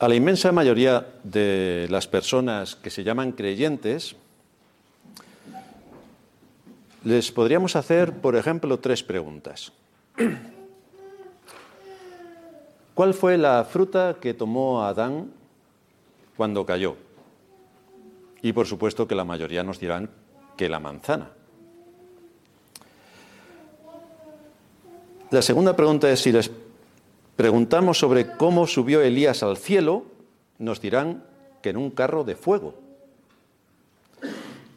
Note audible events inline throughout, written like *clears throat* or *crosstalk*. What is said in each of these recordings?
A la inmensa mayoría de las personas que se llaman creyentes, les podríamos hacer, por ejemplo, tres preguntas. *clears throat* ¿Cuál fue la fruta que tomó Adán cuando cayó? Y por supuesto que la mayoría nos dirán que la manzana. La segunda pregunta es si les preguntamos sobre cómo subió Elías al cielo, nos dirán que en un carro de fuego.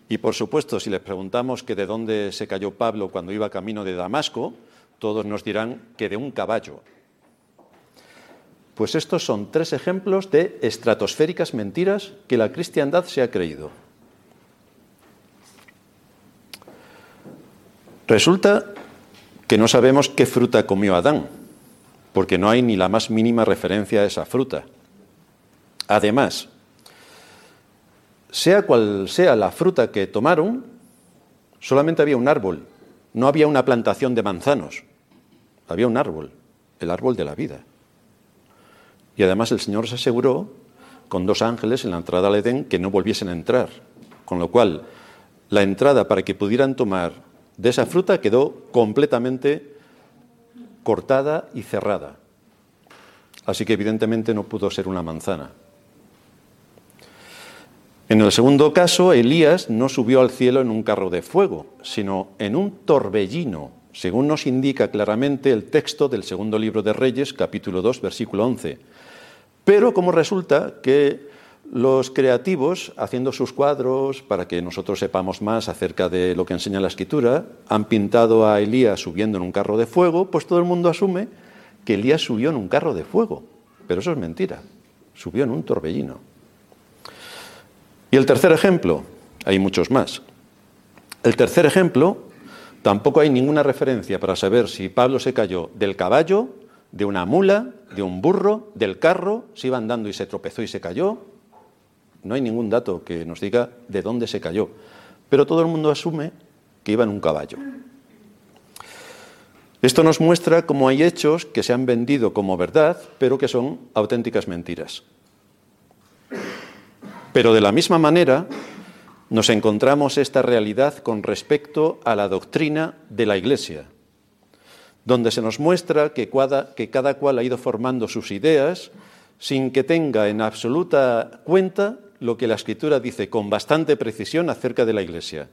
Y por supuesto, si les preguntamos que de dónde se cayó Pablo cuando iba camino de Damasco, todos nos dirán que de un caballo. Pues estos son tres ejemplos de estratosféricas mentiras que la cristiandad se ha creído. Resulta que no sabemos qué fruta comió Adán, porque no hay ni la más mínima referencia a esa fruta. Además, sea cual sea la fruta que tomaron, solamente había un árbol, no había una plantación de manzanos, había un árbol, el árbol de la vida. Y además el Señor se aseguró con dos ángeles en la entrada al Edén que no volviesen a entrar, con lo cual la entrada para que pudieran tomar de esa fruta quedó completamente cortada y cerrada. Así que evidentemente no pudo ser una manzana. En el segundo caso, Elías no subió al cielo en un carro de fuego, sino en un torbellino, según nos indica claramente el texto del segundo libro de Reyes, capítulo 2, versículo 11. Pero como resulta que los creativos, haciendo sus cuadros para que nosotros sepamos más acerca de lo que enseña la escritura, han pintado a Elías subiendo en un carro de fuego, pues todo el mundo asume que Elías subió en un carro de fuego. Pero eso es mentira, subió en un torbellino. Y el tercer ejemplo, hay muchos más. El tercer ejemplo, tampoco hay ninguna referencia para saber si Pablo se cayó del caballo, de una mula, de un burro, del carro, si iba andando y se tropezó y se cayó. No hay ningún dato que nos diga de dónde se cayó. Pero todo el mundo asume que iba en un caballo. Esto nos muestra cómo hay hechos que se han vendido como verdad, pero que son auténticas mentiras. Pero de la misma manera nos encontramos esta realidad con respecto a la doctrina de la Iglesia, donde se nos muestra que cada, cual ha ido formando sus ideas sin que tenga en absoluta cuenta lo que la Escritura dice con bastante precisión acerca de la Iglesia.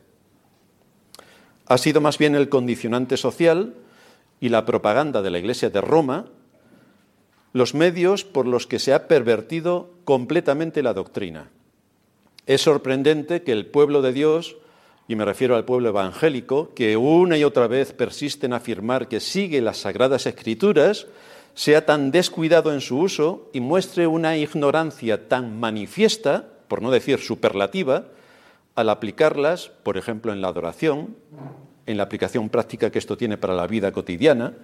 Ha sido más bien el condicionante social y la propaganda de la Iglesia de Roma los medios por los que se ha pervertido completamente la doctrina. Es sorprendente que el pueblo de Dios, y me refiero al pueblo evangélico, que una y otra vez persiste en afirmar que sigue las sagradas escrituras, sea tan descuidado en su uso y muestre una ignorancia tan manifiesta, por no decir superlativa, al aplicarlas, por ejemplo, en la adoración, en la aplicación práctica que esto tiene para la vida cotidiana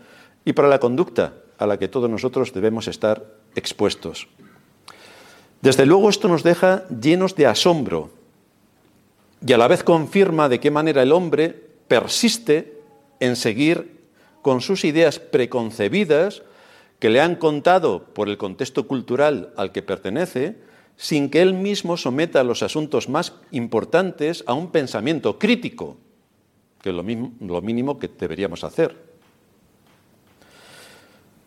y para la conducta a la que todos nosotros debemos estar expuestos. Desde luego esto nos deja llenos de asombro y a la vez confirma de qué manera el hombre persiste en seguir con sus ideas preconcebidas que le han contado por el contexto cultural al que pertenece, sin que él mismo someta los asuntos más importantes a un pensamiento crítico, que es lo, lo mínimo que deberíamos hacer,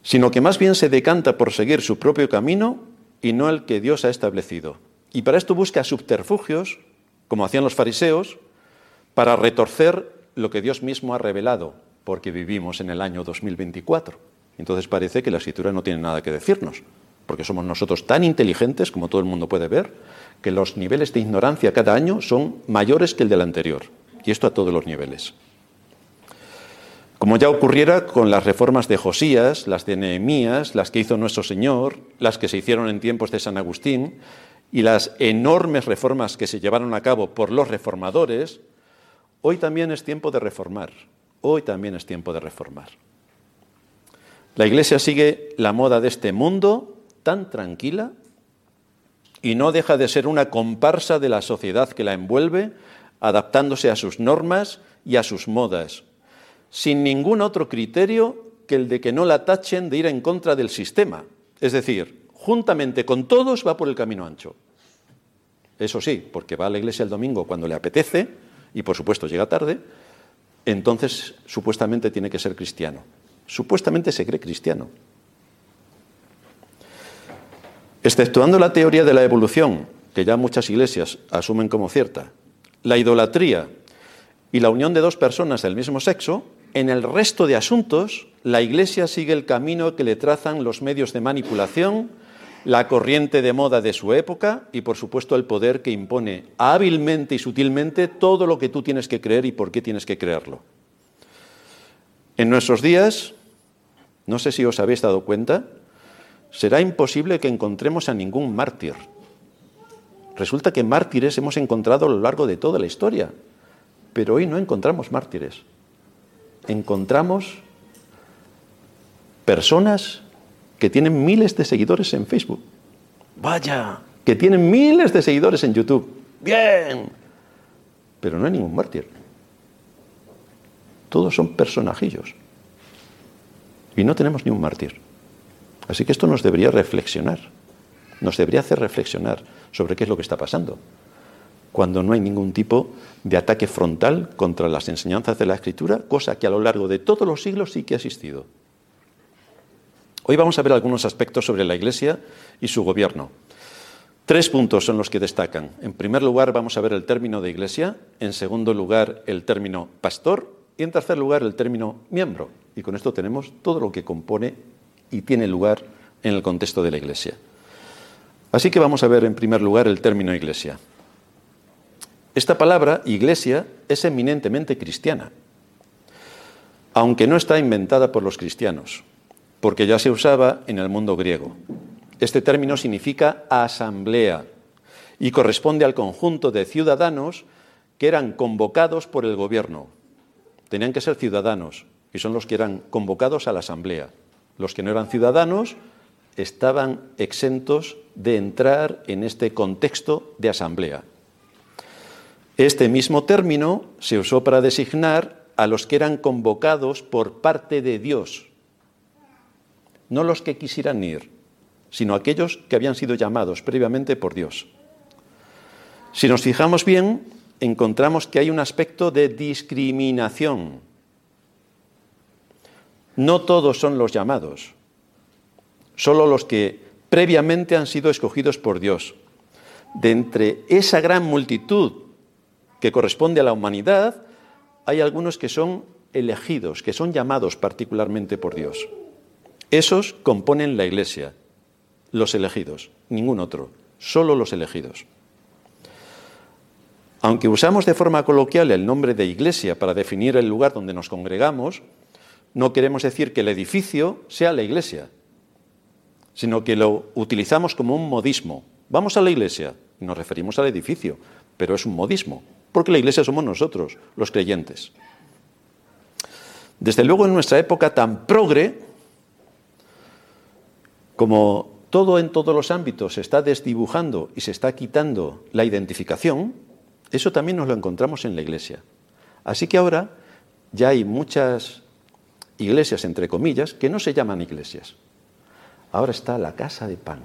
sino que más bien se decanta por seguir su propio camino y no el que Dios ha establecido. Y para esto busca subterfugios, como hacían los fariseos, para retorcer lo que Dios mismo ha revelado, porque vivimos en el año 2024. Entonces parece que la escritura no tiene nada que decirnos, porque somos nosotros tan inteligentes, como todo el mundo puede ver, que los niveles de ignorancia cada año son mayores que el del anterior. Y esto a todos los niveles. Como ya ocurriera con las reformas de Josías, las de Nehemías, las que hizo nuestro Señor, las que se hicieron en tiempos de San Agustín y las enormes reformas que se llevaron a cabo por los reformadores, hoy también es tiempo de reformar. Hoy también es tiempo de reformar. La Iglesia sigue la moda de este mundo tan tranquila y no deja de ser una comparsa de la sociedad que la envuelve, adaptándose a sus normas y a sus modas, sin ningún otro criterio que el de que no la tachen de ir en contra del sistema. Es decir, juntamente con todos va por el camino ancho. Eso sí, porque va a la iglesia el domingo cuando le apetece y por supuesto llega tarde, entonces supuestamente tiene que ser cristiano. Supuestamente se cree cristiano. Exceptuando la teoría de la evolución, que ya muchas iglesias asumen como cierta, la idolatría y la unión de dos personas del mismo sexo, en el resto de asuntos, la Iglesia sigue el camino que le trazan los medios de manipulación, la corriente de moda de su época y, por supuesto, el poder que impone hábilmente y sutilmente todo lo que tú tienes que creer y por qué tienes que creerlo. En nuestros días, no sé si os habéis dado cuenta, será imposible que encontremos a ningún mártir. Resulta que mártires hemos encontrado a lo largo de toda la historia, pero hoy no encontramos mártires encontramos personas que tienen miles de seguidores en Facebook. Vaya, que tienen miles de seguidores en YouTube. Bien. Pero no hay ningún mártir. Todos son personajillos. Y no tenemos ni un mártir. Así que esto nos debería reflexionar. Nos debería hacer reflexionar sobre qué es lo que está pasando cuando no hay ningún tipo de ataque frontal contra las enseñanzas de la Escritura, cosa que a lo largo de todos los siglos sí que ha existido. Hoy vamos a ver algunos aspectos sobre la Iglesia y su gobierno. Tres puntos son los que destacan. En primer lugar, vamos a ver el término de Iglesia, en segundo lugar, el término pastor y en tercer lugar, el término miembro. Y con esto tenemos todo lo que compone y tiene lugar en el contexto de la Iglesia. Así que vamos a ver en primer lugar el término Iglesia. Esta palabra, iglesia, es eminentemente cristiana, aunque no está inventada por los cristianos, porque ya se usaba en el mundo griego. Este término significa asamblea y corresponde al conjunto de ciudadanos que eran convocados por el gobierno. Tenían que ser ciudadanos y son los que eran convocados a la asamblea. Los que no eran ciudadanos estaban exentos de entrar en este contexto de asamblea. Este mismo término se usó para designar a los que eran convocados por parte de Dios, no los que quisieran ir, sino aquellos que habían sido llamados previamente por Dios. Si nos fijamos bien, encontramos que hay un aspecto de discriminación. No todos son los llamados, solo los que previamente han sido escogidos por Dios. De entre esa gran multitud que corresponde a la humanidad, hay algunos que son elegidos, que son llamados particularmente por Dios. Esos componen la Iglesia, los elegidos, ningún otro, solo los elegidos. Aunque usamos de forma coloquial el nombre de iglesia para definir el lugar donde nos congregamos, no queremos decir que el edificio sea la iglesia, sino que lo utilizamos como un modismo. Vamos a la iglesia, nos referimos al edificio, pero es un modismo porque la Iglesia somos nosotros, los creyentes. Desde luego en nuestra época tan progre, como todo en todos los ámbitos se está desdibujando y se está quitando la identificación, eso también nos lo encontramos en la Iglesia. Así que ahora ya hay muchas iglesias, entre comillas, que no se llaman iglesias. Ahora está la casa de pan.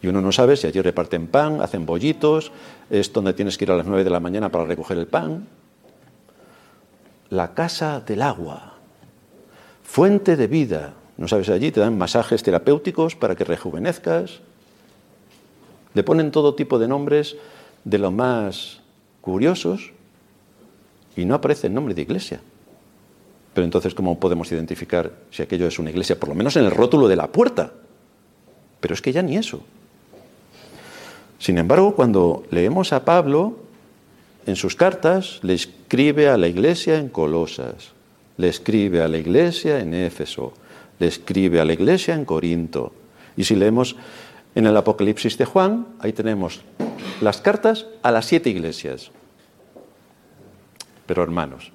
Y uno no sabe si allí reparten pan, hacen bollitos, es donde tienes que ir a las nueve de la mañana para recoger el pan. La casa del agua, fuente de vida. No sabes allí, te dan masajes terapéuticos para que rejuvenezcas. Le ponen todo tipo de nombres de lo más curiosos y no aparece el nombre de iglesia. Pero entonces, ¿cómo podemos identificar si aquello es una iglesia? Por lo menos en el rótulo de la puerta. Pero es que ya ni eso. Sin embargo, cuando leemos a Pablo, en sus cartas le escribe a la iglesia en Colosas, Le escribe a la iglesia en Éfeso, le escribe a la iglesia en Corinto. Y si leemos en el Apocalipsis de Juan, ahí tenemos las cartas a las siete iglesias. Pero hermanos,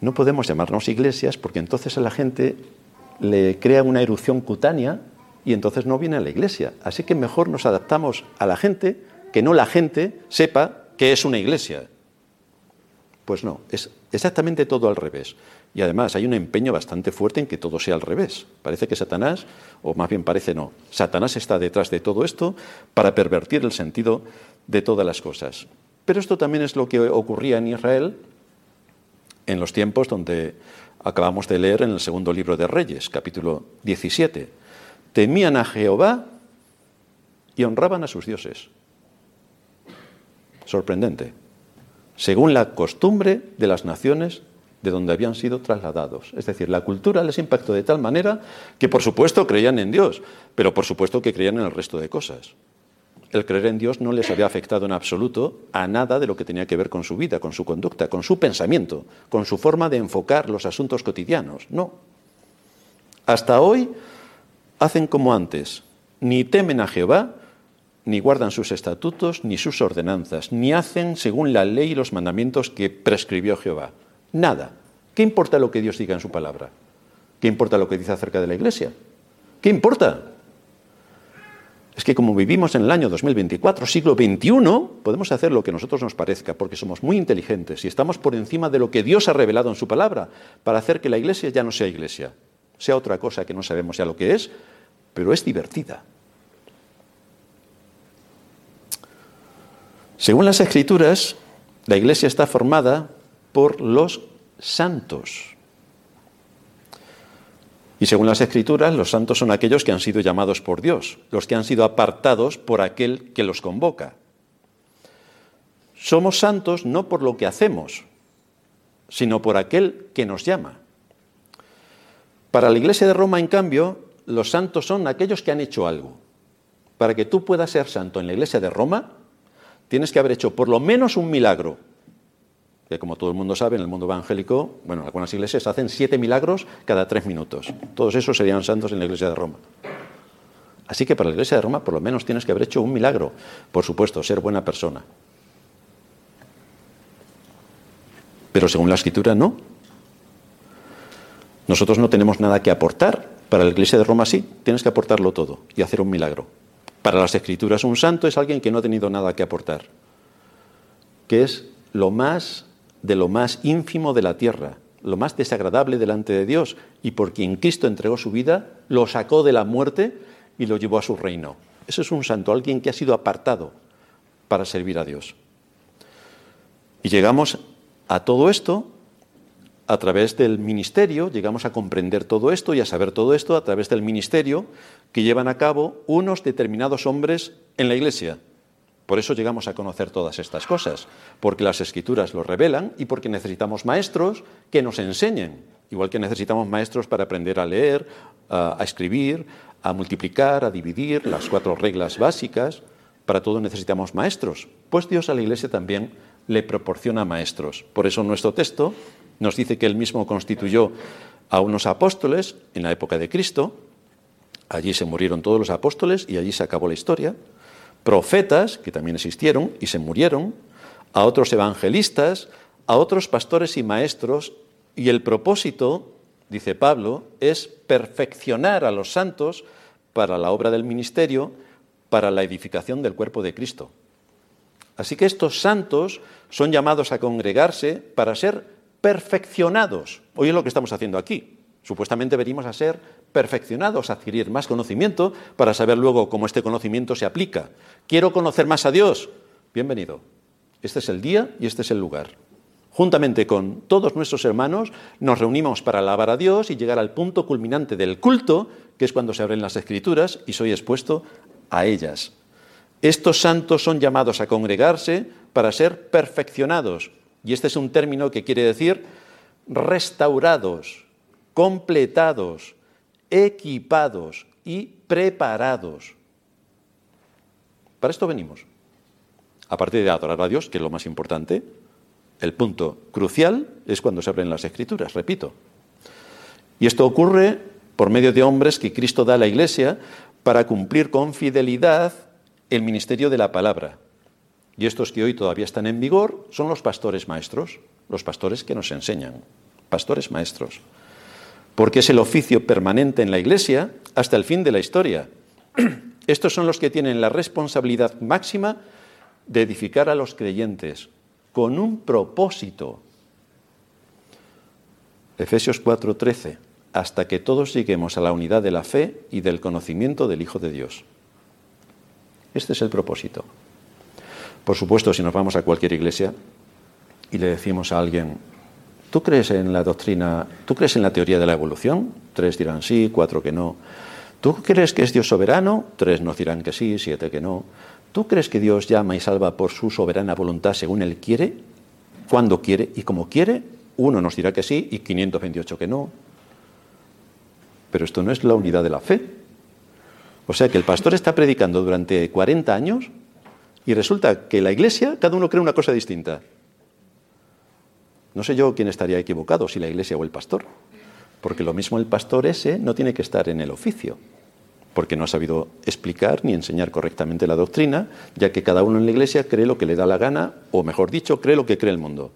no podemos llamarnos iglesias porque entonces a la gente le crea una erupción cutánea y entonces no viene a la iglesia. Así que mejor nos adaptamos a la gente, que no la gente sepa que es una iglesia. Pues no, es exactamente todo al revés. Y además hay un empeño bastante fuerte en que todo sea al revés. Parece que Satanás, o más bien parece no, Satanás está detrás de todo esto para pervertir el sentido de todas las cosas. Pero esto también es lo que ocurría en Israel en los tiempos donde acabamos de leer en el segundo libro de Reyes, capítulo 17. Temían a Jehová y honraban a sus dioses. Sorprendente. Según la costumbre de las naciones de donde habían sido trasladados. Es decir, la cultura les impactó de tal manera que por supuesto creían en Dios, pero por supuesto que creían en el resto de cosas. El creer en Dios no les había afectado en absoluto a nada de lo que tenía que ver con su vida, con su conducta, con su pensamiento, con su forma de enfocar los asuntos cotidianos. No. Hasta hoy hacen como antes, ni temen a Jehová, ni guardan sus estatutos, ni sus ordenanzas, ni hacen según la ley y los mandamientos que prescribió Jehová. Nada. ¿Qué importa lo que Dios diga en su palabra? ¿Qué importa lo que dice acerca de la Iglesia? ¿Qué importa? Es que como vivimos en el año 2024, siglo XXI, podemos hacer lo que nosotros nos parezca, porque somos muy inteligentes y estamos por encima de lo que Dios ha revelado en su palabra, para hacer que la iglesia ya no sea iglesia, sea otra cosa que no sabemos ya lo que es, pero es divertida. Según las escrituras, la iglesia está formada por los santos. Y según las Escrituras, los santos son aquellos que han sido llamados por Dios, los que han sido apartados por aquel que los convoca. Somos santos no por lo que hacemos, sino por aquel que nos llama. Para la Iglesia de Roma, en cambio, los santos son aquellos que han hecho algo. Para que tú puedas ser santo en la Iglesia de Roma, tienes que haber hecho por lo menos un milagro, que como todo el mundo sabe, en el mundo evangélico, bueno, algunas iglesias hacen siete milagros cada tres minutos. Todos esos serían santos en la iglesia de Roma. Así que para la iglesia de Roma por lo menos tienes que haber hecho un milagro. Por supuesto, ser buena persona. Pero según la escritura, no. Nosotros no tenemos nada que aportar. Para la iglesia de Roma sí, tienes que aportarlo todo y hacer un milagro. Para las escrituras, un santo es alguien que no ha tenido nada que aportar, que es lo más de lo más ínfimo de la tierra, lo más desagradable delante de Dios, y por quien Cristo entregó su vida, lo sacó de la muerte y lo llevó a su reino. Ese es un santo, alguien que ha sido apartado para servir a Dios. Y llegamos a todo esto a través del ministerio, llegamos a comprender todo esto y a saber todo esto a través del ministerio que llevan a cabo unos determinados hombres en la iglesia, por eso llegamos a conocer todas estas cosas, porque las escrituras lo revelan y porque necesitamos maestros que nos enseñen, igual que necesitamos maestros para aprender a leer, a, escribir, a multiplicar, a dividir, las cuatro reglas básicas. Para todo necesitamos maestros. Pues Dios a la Iglesia también le proporciona maestros. Por eso nuestro texto nos dice que él mismo constituyó a unos apóstoles en la época de Cristo. Allí se murieron todos los apóstoles y allí se acabó la historia profetas, que también existieron y se murieron, a otros evangelistas, a otros pastores y maestros, y el propósito, dice Pablo, es perfeccionar a los santos para la obra del ministerio, para la edificación del cuerpo de Cristo. Así que estos santos son llamados a congregarse para ser perfeccionados. Hoy es lo que estamos haciendo aquí. Supuestamente venimos a ser perfeccionados, adquirir más conocimiento para saber luego cómo este conocimiento se aplica. Quiero conocer más a Dios. Bienvenido. Este es el día y este es el lugar. Juntamente con todos nuestros hermanos nos reunimos para alabar a Dios y llegar al punto culminante del culto, que es cuando se abren las escrituras y soy expuesto a ellas. Estos santos son llamados a congregarse para ser perfeccionados. Y este es un término que quiere decir restaurados, completados, equipados y preparados. Para esto venimos. Aparte de adorar a Dios, que es lo más importante, El punto crucial es cuando se abren las escrituras, repito. Y esto ocurre por medio de hombres que Cristo da a la Iglesia para cumplir con fidelidad el ministerio de la palabra. Y estos que hoy todavía están en vigor son los pastores maestros, los pastores que nos enseñan, pastores maestros. Porque es el oficio permanente en la Iglesia hasta el fin de la historia. *clears throat* Estos son los que tienen la responsabilidad máxima de edificar a los creyentes con un propósito. Efesios 4:13, hasta que todos lleguemos a la unidad de la fe y del conocimiento del Hijo de Dios. Este es el propósito. Por supuesto, si nos vamos a cualquier iglesia y le decimos a alguien, ¿tú crees en la doctrina, tú crees en la teoría de la evolución? Tres dirán sí, cuatro que no. ¿Tú crees que es Dios soberano? Tres nos dirán que sí, siete que no. ¿Tú crees que Dios llama y salva por su soberana voluntad según Él quiere, cuando quiere y como quiere? Uno nos dirá que sí y 528 que no. Pero esto no es la unidad de la fe. O sea que el pastor está predicando durante 40 años y resulta que la iglesia, cada uno cree una cosa distinta. No sé yo quién estaría equivocado, si la iglesia o el pastor. Porque lo mismo el pastor ese no tiene que estar en el oficio, porque no ha sabido explicar ni enseñar correctamente la doctrina, ya que cada uno en la iglesia cree lo que le da la gana, o mejor dicho, cree lo que cree el mundo,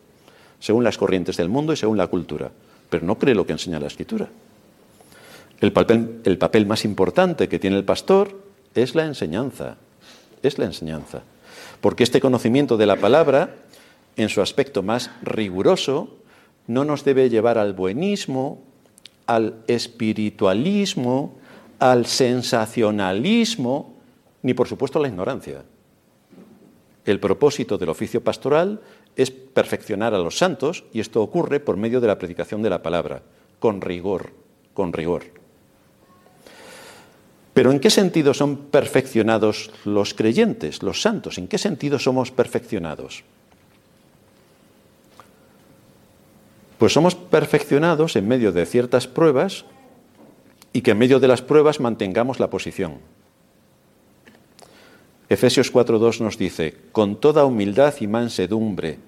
según las corrientes del mundo y según la cultura, pero no cree lo que enseña la escritura. El papel, el papel más importante que tiene el pastor es la enseñanza, es la enseñanza, porque este conocimiento de la palabra, en su aspecto más riguroso, no nos debe llevar al buenismo, al espiritualismo, al sensacionalismo, ni por supuesto a la ignorancia. El propósito del oficio pastoral es perfeccionar a los santos y esto ocurre por medio de la predicación de la palabra, con rigor, con rigor. Pero ¿en qué sentido son perfeccionados los creyentes, los santos? ¿En qué sentido somos perfeccionados? Pues somos perfeccionados en medio de ciertas pruebas y que en medio de las pruebas mantengamos la posición. Efesios 4.2 nos dice, con toda humildad y mansedumbre,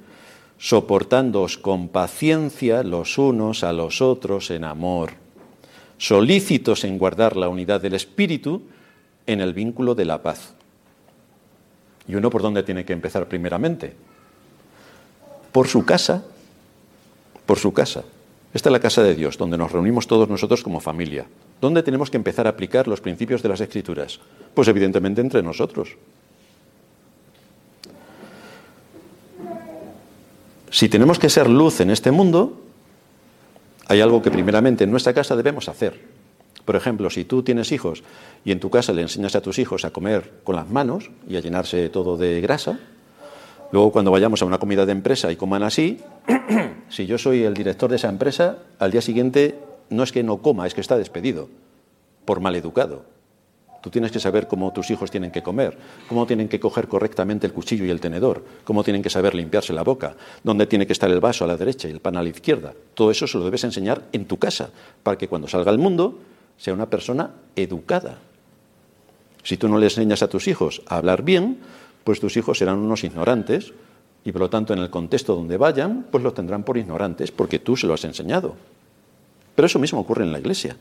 soportándoos con paciencia los unos a los otros en amor, solícitos en guardar la unidad del Espíritu en el vínculo de la paz. ¿Y uno por dónde tiene que empezar primeramente? Por su casa, por su casa. Esta es la casa de Dios, donde nos reunimos todos nosotros como familia. ¿Dónde tenemos que empezar a aplicar los principios de las Escrituras? Pues evidentemente entre nosotros. Si tenemos que ser luz en este mundo, hay algo que primeramente en nuestra casa debemos hacer. Por ejemplo, si tú tienes hijos y en tu casa le enseñas a tus hijos a comer con las manos y a llenarse todo de grasa, Luego, cuando vayamos a una comida de empresa y coman así, *clears throat* si yo soy el director de esa empresa, al día siguiente no es que no coma, es que está despedido por maleducado. Tú tienes que saber cómo tus hijos tienen que comer, cómo tienen que coger correctamente el cuchillo y el tenedor, cómo tienen que saber limpiarse la boca, dónde tiene que estar el vaso a la derecha y el pan a la izquierda. Todo eso se lo debes enseñar en tu casa, para que cuando salga al mundo sea una persona educada. Si tú no le enseñas a tus hijos a hablar bien, pues tus hijos serán unos ignorantes y por lo tanto en el contexto donde vayan, pues los tendrán por ignorantes porque tú se lo has enseñado. Pero eso mismo ocurre en la iglesia.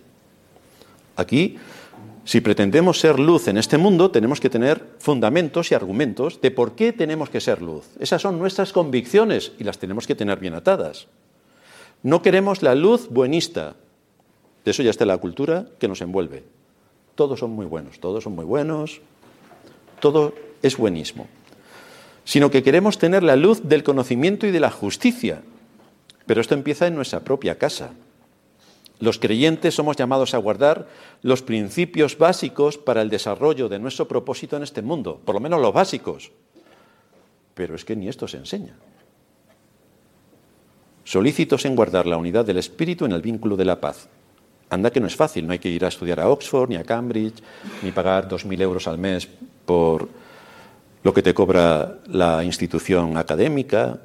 Aquí, si pretendemos ser luz en este mundo, tenemos que tener fundamentos y argumentos de por qué tenemos que ser luz. Esas son nuestras convicciones y las tenemos que tener bien atadas. No queremos la luz buenista. De eso ya está la cultura que nos envuelve. Todos son muy buenos, todos son muy buenos, todo es buenismo, sino que queremos tener la luz del conocimiento y de la justicia. Pero esto empieza en nuestra propia casa. Los creyentes somos llamados a guardar los principios básicos para el desarrollo de nuestro propósito en este mundo, por lo menos los básicos. Pero es que ni esto se enseña. Solícitos en guardar la unidad del espíritu en el vínculo de la paz. Anda que no es fácil, no hay que ir a estudiar a Oxford, ni a Cambridge, ni pagar 2.000 euros al mes por lo que te cobra la institución académica,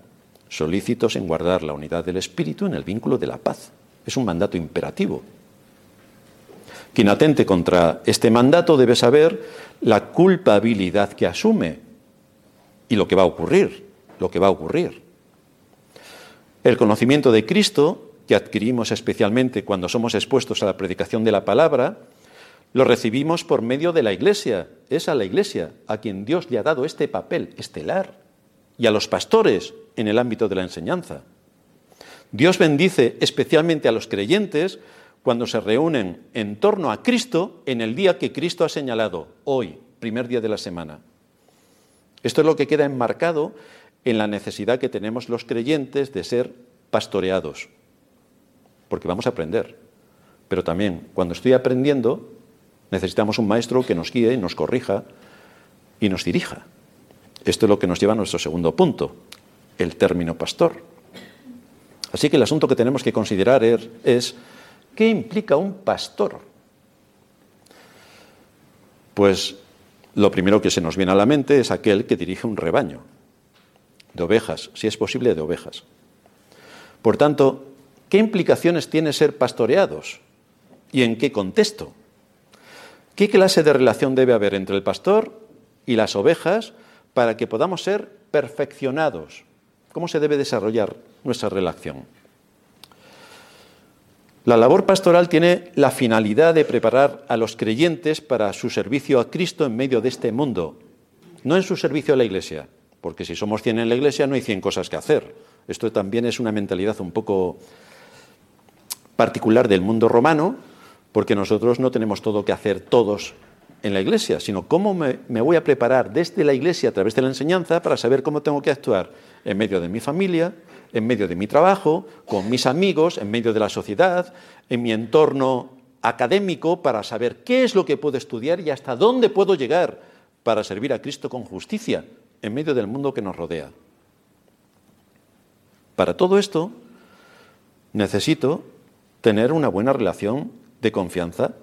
solícitos en guardar la unidad del espíritu en el vínculo de la paz. Es un mandato imperativo. Quien atente contra este mandato debe saber la culpabilidad que asume y lo que va a ocurrir, lo que va a ocurrir. El conocimiento de Cristo, que adquirimos especialmente cuando somos expuestos a la predicación de la palabra, lo recibimos por medio de la Iglesia. Es a la Iglesia a quien Dios le ha dado este papel estelar y a los pastores en el ámbito de la enseñanza. Dios bendice especialmente a los creyentes cuando se reúnen en torno a Cristo en el día que Cristo ha señalado, hoy, primer día de la semana. Esto es lo que queda enmarcado en la necesidad que tenemos los creyentes de ser pastoreados, porque vamos a aprender. Pero también, cuando estoy aprendiendo, necesitamos un maestro que nos guíe, nos corrija y nos dirija. Esto es lo que nos lleva a nuestro segundo punto, el término pastor. Así que el asunto que tenemos que considerar er, es, ¿qué implica un pastor? Pues lo primero que se nos viene a la mente es aquel que dirige un rebaño de ovejas, si es posible de ovejas. Por tanto, ¿qué implicaciones tiene ser pastoreados? ¿Y en qué contexto? ¿Qué clase de relación debe haber entre el pastor y las ovejas para que podamos ser perfeccionados? ¿Cómo se debe desarrollar nuestra relación? La labor pastoral tiene la finalidad de preparar a los creyentes para su servicio a Cristo en medio de este mundo, no en su servicio a la Iglesia, porque si somos 100 en la Iglesia no hay 100 cosas que hacer. Esto también es una mentalidad un poco particular del mundo romano, porque nosotros no tenemos todo que hacer todos en la Iglesia, sino cómo me, voy a preparar desde la Iglesia a través de la enseñanza para saber cómo tengo que actuar en medio de mi familia, en medio de mi trabajo, con mis amigos, en medio de la sociedad, en mi entorno académico, para saber qué es lo que puedo estudiar y hasta dónde puedo llegar para servir a Cristo con justicia en medio del mundo que nos rodea. Para todo esto, necesito tener una buena relación de confianza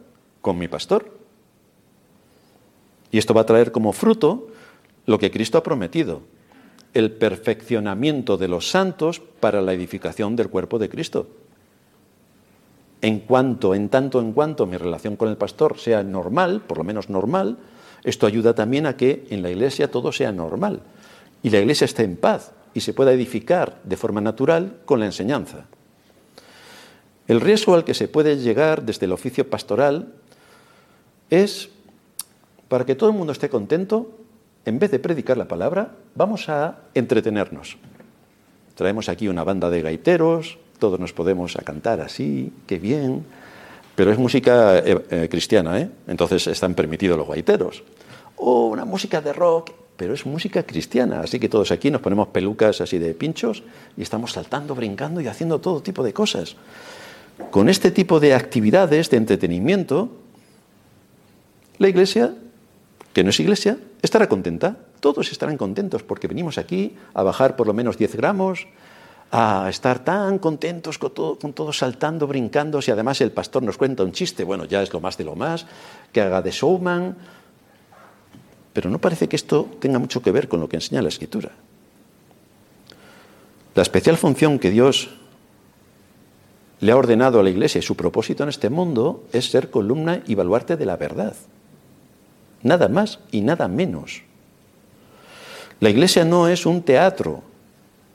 con mi pastor. Y esto va a traer como fruto lo que Cristo ha prometido, el perfeccionamiento de los santos para la edificación del cuerpo de Cristo. En cuanto, en tanto en cuanto mi relación con el pastor sea normal, por lo menos normal, esto ayuda también a que en la iglesia todo sea normal y la iglesia esté en paz y se pueda edificar de forma natural con la enseñanza. El riesgo al que se puede llegar desde el oficio pastoral es, para que todo el mundo esté contento, en vez de predicar la palabra, vamos a entretenernos. Traemos aquí una banda de gaiteros, todos nos podemos a cantar así, qué bien, pero es música eh, eh, cristiana, ¿eh? entonces están permitidos los gaiteros. O una música de rock, pero es música cristiana, así que todos aquí nos ponemos pelucas así de pinchos y estamos saltando, brincando y haciendo todo tipo de cosas. Con este tipo de actividades de entretenimiento, la iglesia que no es iglesia, estará contenta. Todos estarán contentos porque venimos aquí a bajar por lo menos 10 gramos, a estar tan contentos con, todo, con todos saltando, brincando. Si además el pastor nos cuenta un chiste, bueno, ya es lo más de lo más, que haga de showman. Pero no parece que esto tenga mucho que ver con lo que enseña la Escritura. La especial función que Dios le ha ordenado a la Iglesia y su propósito en este mundo es ser columna y baluarte de la verdad. Nada más y nada menos. La iglesia no es un teatro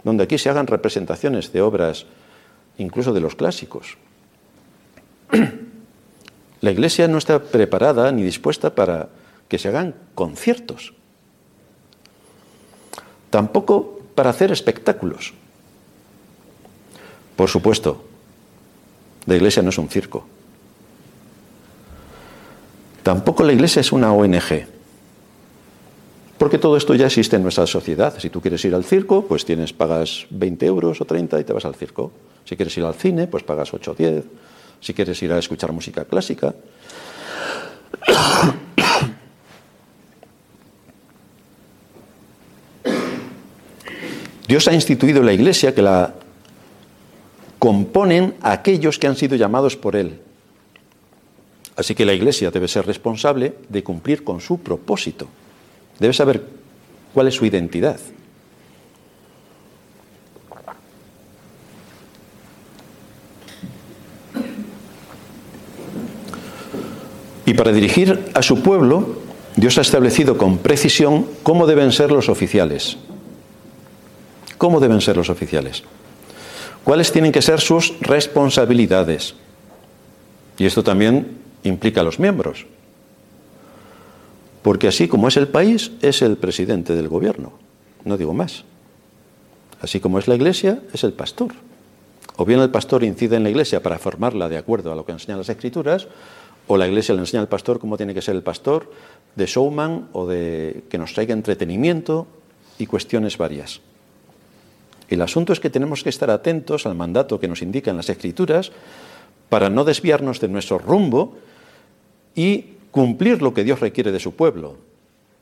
donde aquí se hagan representaciones de obras, incluso de los clásicos. *clears throat* La iglesia no está preparada ni dispuesta para que se hagan conciertos. Tampoco para hacer espectáculos. Por supuesto, la iglesia no es un circo. Tampoco la Iglesia es una ONG. Porque todo esto ya existe en nuestra sociedad. Si tú quieres ir al circo, pues tienes, pagas 20 euros o 30 y te vas al circo. Si quieres ir al cine, pues pagas 8 o 10. Si quieres ir a escuchar música clásica. *coughs* Dios ha instituido la iglesia que la componen aquellos que han sido llamados por Él. Así que la Iglesia debe ser responsable de cumplir con su propósito. Debe saber cuál es su identidad. Y para dirigir a su pueblo, Dios ha establecido con precisión cómo deben ser los oficiales. ¿Cómo deben ser los oficiales? ¿Cuáles tienen que ser sus responsabilidades? Y esto también implica a los miembros. Porque así como es el país, es el presidente del gobierno. No digo más. Así como es la iglesia, es el pastor. O bien el pastor incide en la iglesia para formarla de acuerdo a lo que enseñan las escrituras, o la iglesia le enseña al pastor cómo tiene que ser el pastor, de showman o de que nos traiga entretenimiento y cuestiones varias. El asunto es que tenemos que estar atentos al mandato que nos indican las escrituras para no desviarnos de nuestro rumbo y cumplir lo que Dios requiere de su pueblo.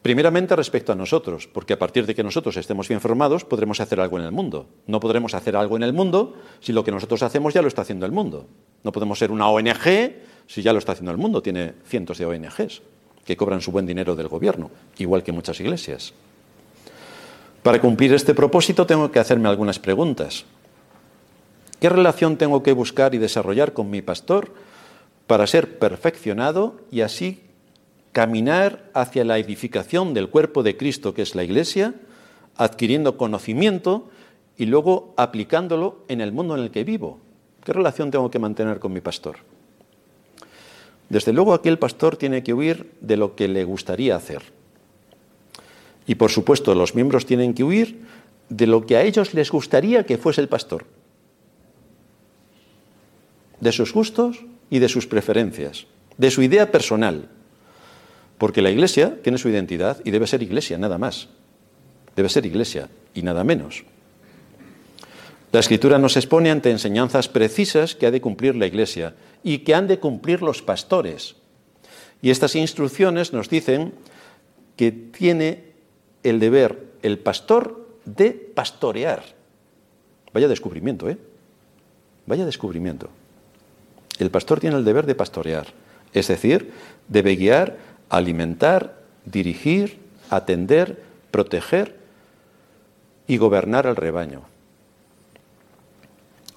Primeramente respecto a nosotros, porque a partir de que nosotros estemos bien formados podremos hacer algo en el mundo. No podremos hacer algo en el mundo si lo que nosotros hacemos ya lo está haciendo el mundo. No podemos ser una ONG si ya lo está haciendo el mundo. Tiene cientos de ONGs que cobran su buen dinero del gobierno, igual que muchas iglesias. Para cumplir este propósito tengo que hacerme algunas preguntas. ¿Qué relación tengo que buscar y desarrollar con mi pastor para ser perfeccionado y así caminar hacia la edificación del cuerpo de Cristo, que es la Iglesia, adquiriendo conocimiento y luego aplicándolo en el mundo en el que vivo? ¿Qué relación tengo que mantener con mi pastor? Desde luego aquí el pastor tiene que huir de lo que le gustaría hacer. Y por supuesto los miembros tienen que huir de lo que a ellos les gustaría que fuese el pastor. De sus gustos y de sus preferencias, de su idea personal. Porque la iglesia tiene su identidad y debe ser iglesia, nada más. Debe ser iglesia y nada menos. La escritura nos expone ante enseñanzas precisas que ha de cumplir la iglesia y que han de cumplir los pastores. Y estas instrucciones nos dicen que tiene el deber el pastor de pastorear. Vaya descubrimiento, ¿eh? Vaya descubrimiento. El pastor tiene el deber de pastorear, es decir, debe guiar, alimentar, dirigir, atender, proteger y gobernar al rebaño.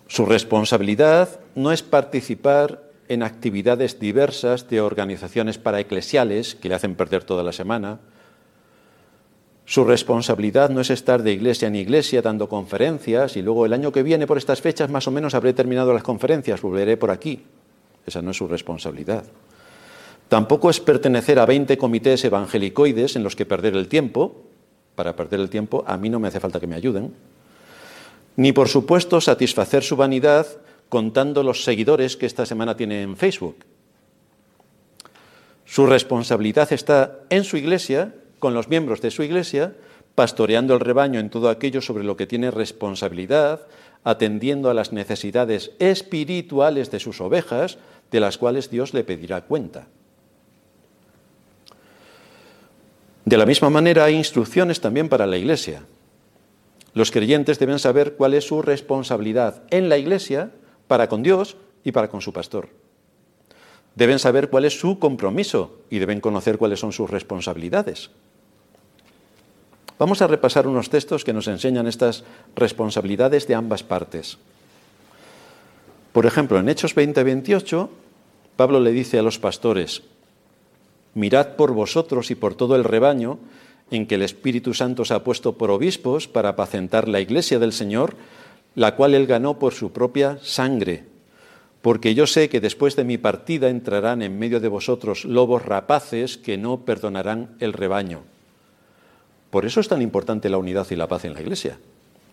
Su responsabilidad no es participar en actividades diversas de organizaciones paraeclesiales que le hacen perder toda la semana. Su responsabilidad no es estar de iglesia en iglesia dando conferencias y luego el año que viene por estas fechas más o menos habré terminado las conferencias, volveré por aquí. Esa no es su responsabilidad. Tampoco es pertenecer a 20 comités evangelicoides en los que perder el tiempo. Para perder el tiempo a mí no me hace falta que me ayuden ni por supuesto satisfacer su vanidad contando los seguidores que esta semana tiene en Facebook. Su responsabilidad está en su iglesia, con los miembros de su iglesia, pastoreando el rebaño en todo aquello sobre lo que tiene responsabilidad, atendiendo a las necesidades espirituales de sus ovejas, de las cuales Dios le pedirá cuenta. De la misma manera hay instrucciones también para la iglesia. Los creyentes deben saber cuál es su responsabilidad en la Iglesia para con Dios y para con su pastor. Deben saber cuál es su compromiso y deben conocer cuáles son sus responsabilidades. Vamos a repasar unos textos que nos enseñan estas responsabilidades de ambas partes. Por ejemplo, en Hechos 20-28, Pablo le dice a los pastores, mirad por vosotros y por todo el rebaño en que el Espíritu Santo se ha puesto por obispos para apacentar la iglesia del Señor, la cual él ganó por su propia sangre. Porque yo sé que después de mi partida entrarán en medio de vosotros lobos rapaces que no perdonarán el rebaño. Por eso es tan importante la unidad y la paz en la iglesia,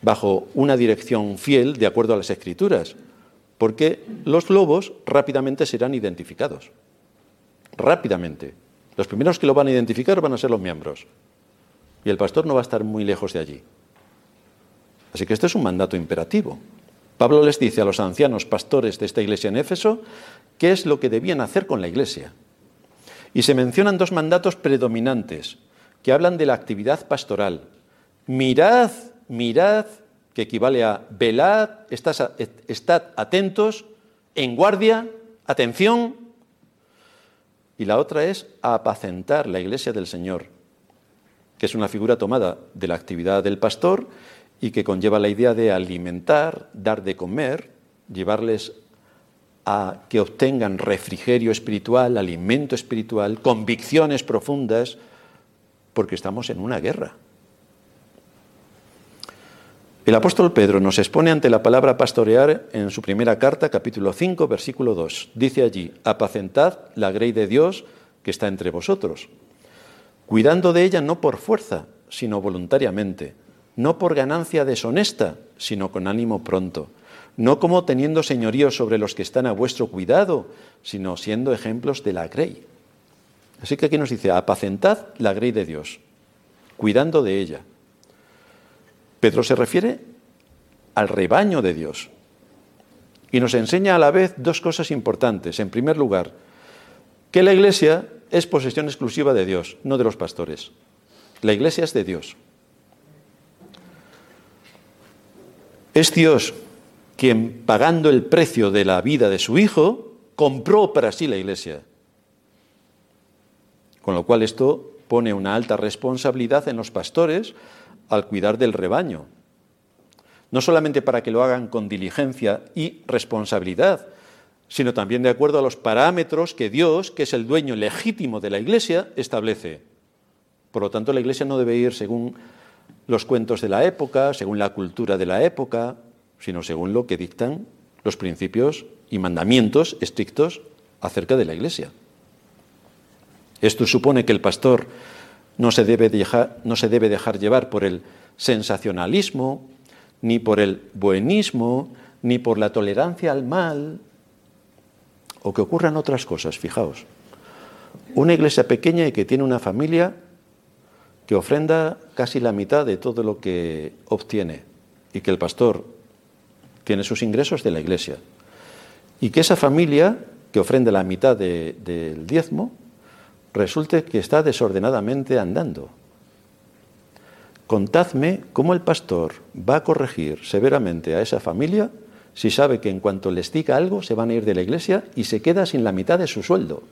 bajo una dirección fiel de acuerdo a las escrituras, porque los lobos rápidamente serán identificados. Rápidamente. Los primeros que lo van a identificar van a ser los miembros. Y el pastor no va a estar muy lejos de allí. Así que este es un mandato imperativo. Pablo les dice a los ancianos pastores de esta iglesia en Éfeso qué es lo que debían hacer con la iglesia. Y se mencionan dos mandatos predominantes que hablan de la actividad pastoral. Mirad, mirad, que equivale a velad, estad atentos, en guardia, atención. Y la otra es apacentar la iglesia del Señor, que es una figura tomada de la actividad del pastor y que conlleva la idea de alimentar, dar de comer, llevarles a que obtengan refrigerio espiritual, alimento espiritual, convicciones profundas, porque estamos en una guerra. El apóstol Pedro nos expone ante la palabra pastorear en su primera carta, capítulo 5, versículo 2. Dice allí, apacentad la grey de Dios que está entre vosotros, cuidando de ella no por fuerza, sino voluntariamente, no por ganancia deshonesta, sino con ánimo pronto, no como teniendo señorío sobre los que están a vuestro cuidado, sino siendo ejemplos de la grey. Así que aquí nos dice, apacentad la grey de Dios, cuidando de ella. Pedro se refiere al rebaño de Dios y nos enseña a la vez dos cosas importantes. En primer lugar, que la iglesia es posesión exclusiva de Dios, no de los pastores. La iglesia es de Dios. Es Dios quien, pagando el precio de la vida de su Hijo, compró para sí la iglesia. Con lo cual esto pone una alta responsabilidad en los pastores al cuidar del rebaño. No solamente para que lo hagan con diligencia y responsabilidad, sino también de acuerdo a los parámetros que Dios, que es el dueño legítimo de la Iglesia, establece. Por lo tanto, la Iglesia no debe ir según los cuentos de la época, según la cultura de la época, sino según lo que dictan los principios y mandamientos estrictos acerca de la Iglesia. Esto supone que el pastor no se debe dejar, no se debe dejar llevar por el sensacionalismo, ni por el buenismo, ni por la tolerancia al mal, o que ocurran otras cosas, fijaos. Una iglesia pequeña y que tiene una familia que ofrenda casi la mitad de todo lo que obtiene y que el pastor tiene sus ingresos de la iglesia. Y que esa familia que ofrenda la mitad del diezmo resulte que está desordenadamente andando. Contadme cómo el pastor va a corregir severamente a esa familia si sabe que en cuanto les diga algo se van a ir de la iglesia y se queda sin la mitad de su sueldo.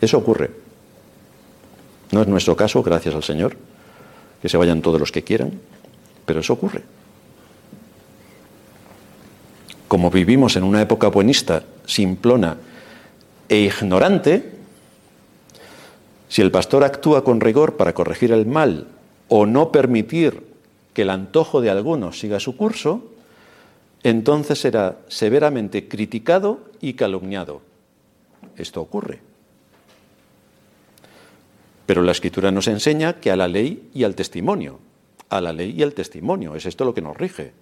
Eso ocurre. No es nuestro caso, gracias al Señor, que se vayan todos los que quieran, pero eso ocurre como vivimos en una época buenista, simplona e ignorante, si el pastor actúa con rigor para corregir el mal o no permitir que el antojo de algunos siga su curso, entonces será severamente criticado y calumniado. Esto ocurre. Pero la escritura nos enseña que a la ley y al testimonio, a la ley y al testimonio, es esto lo que nos rige.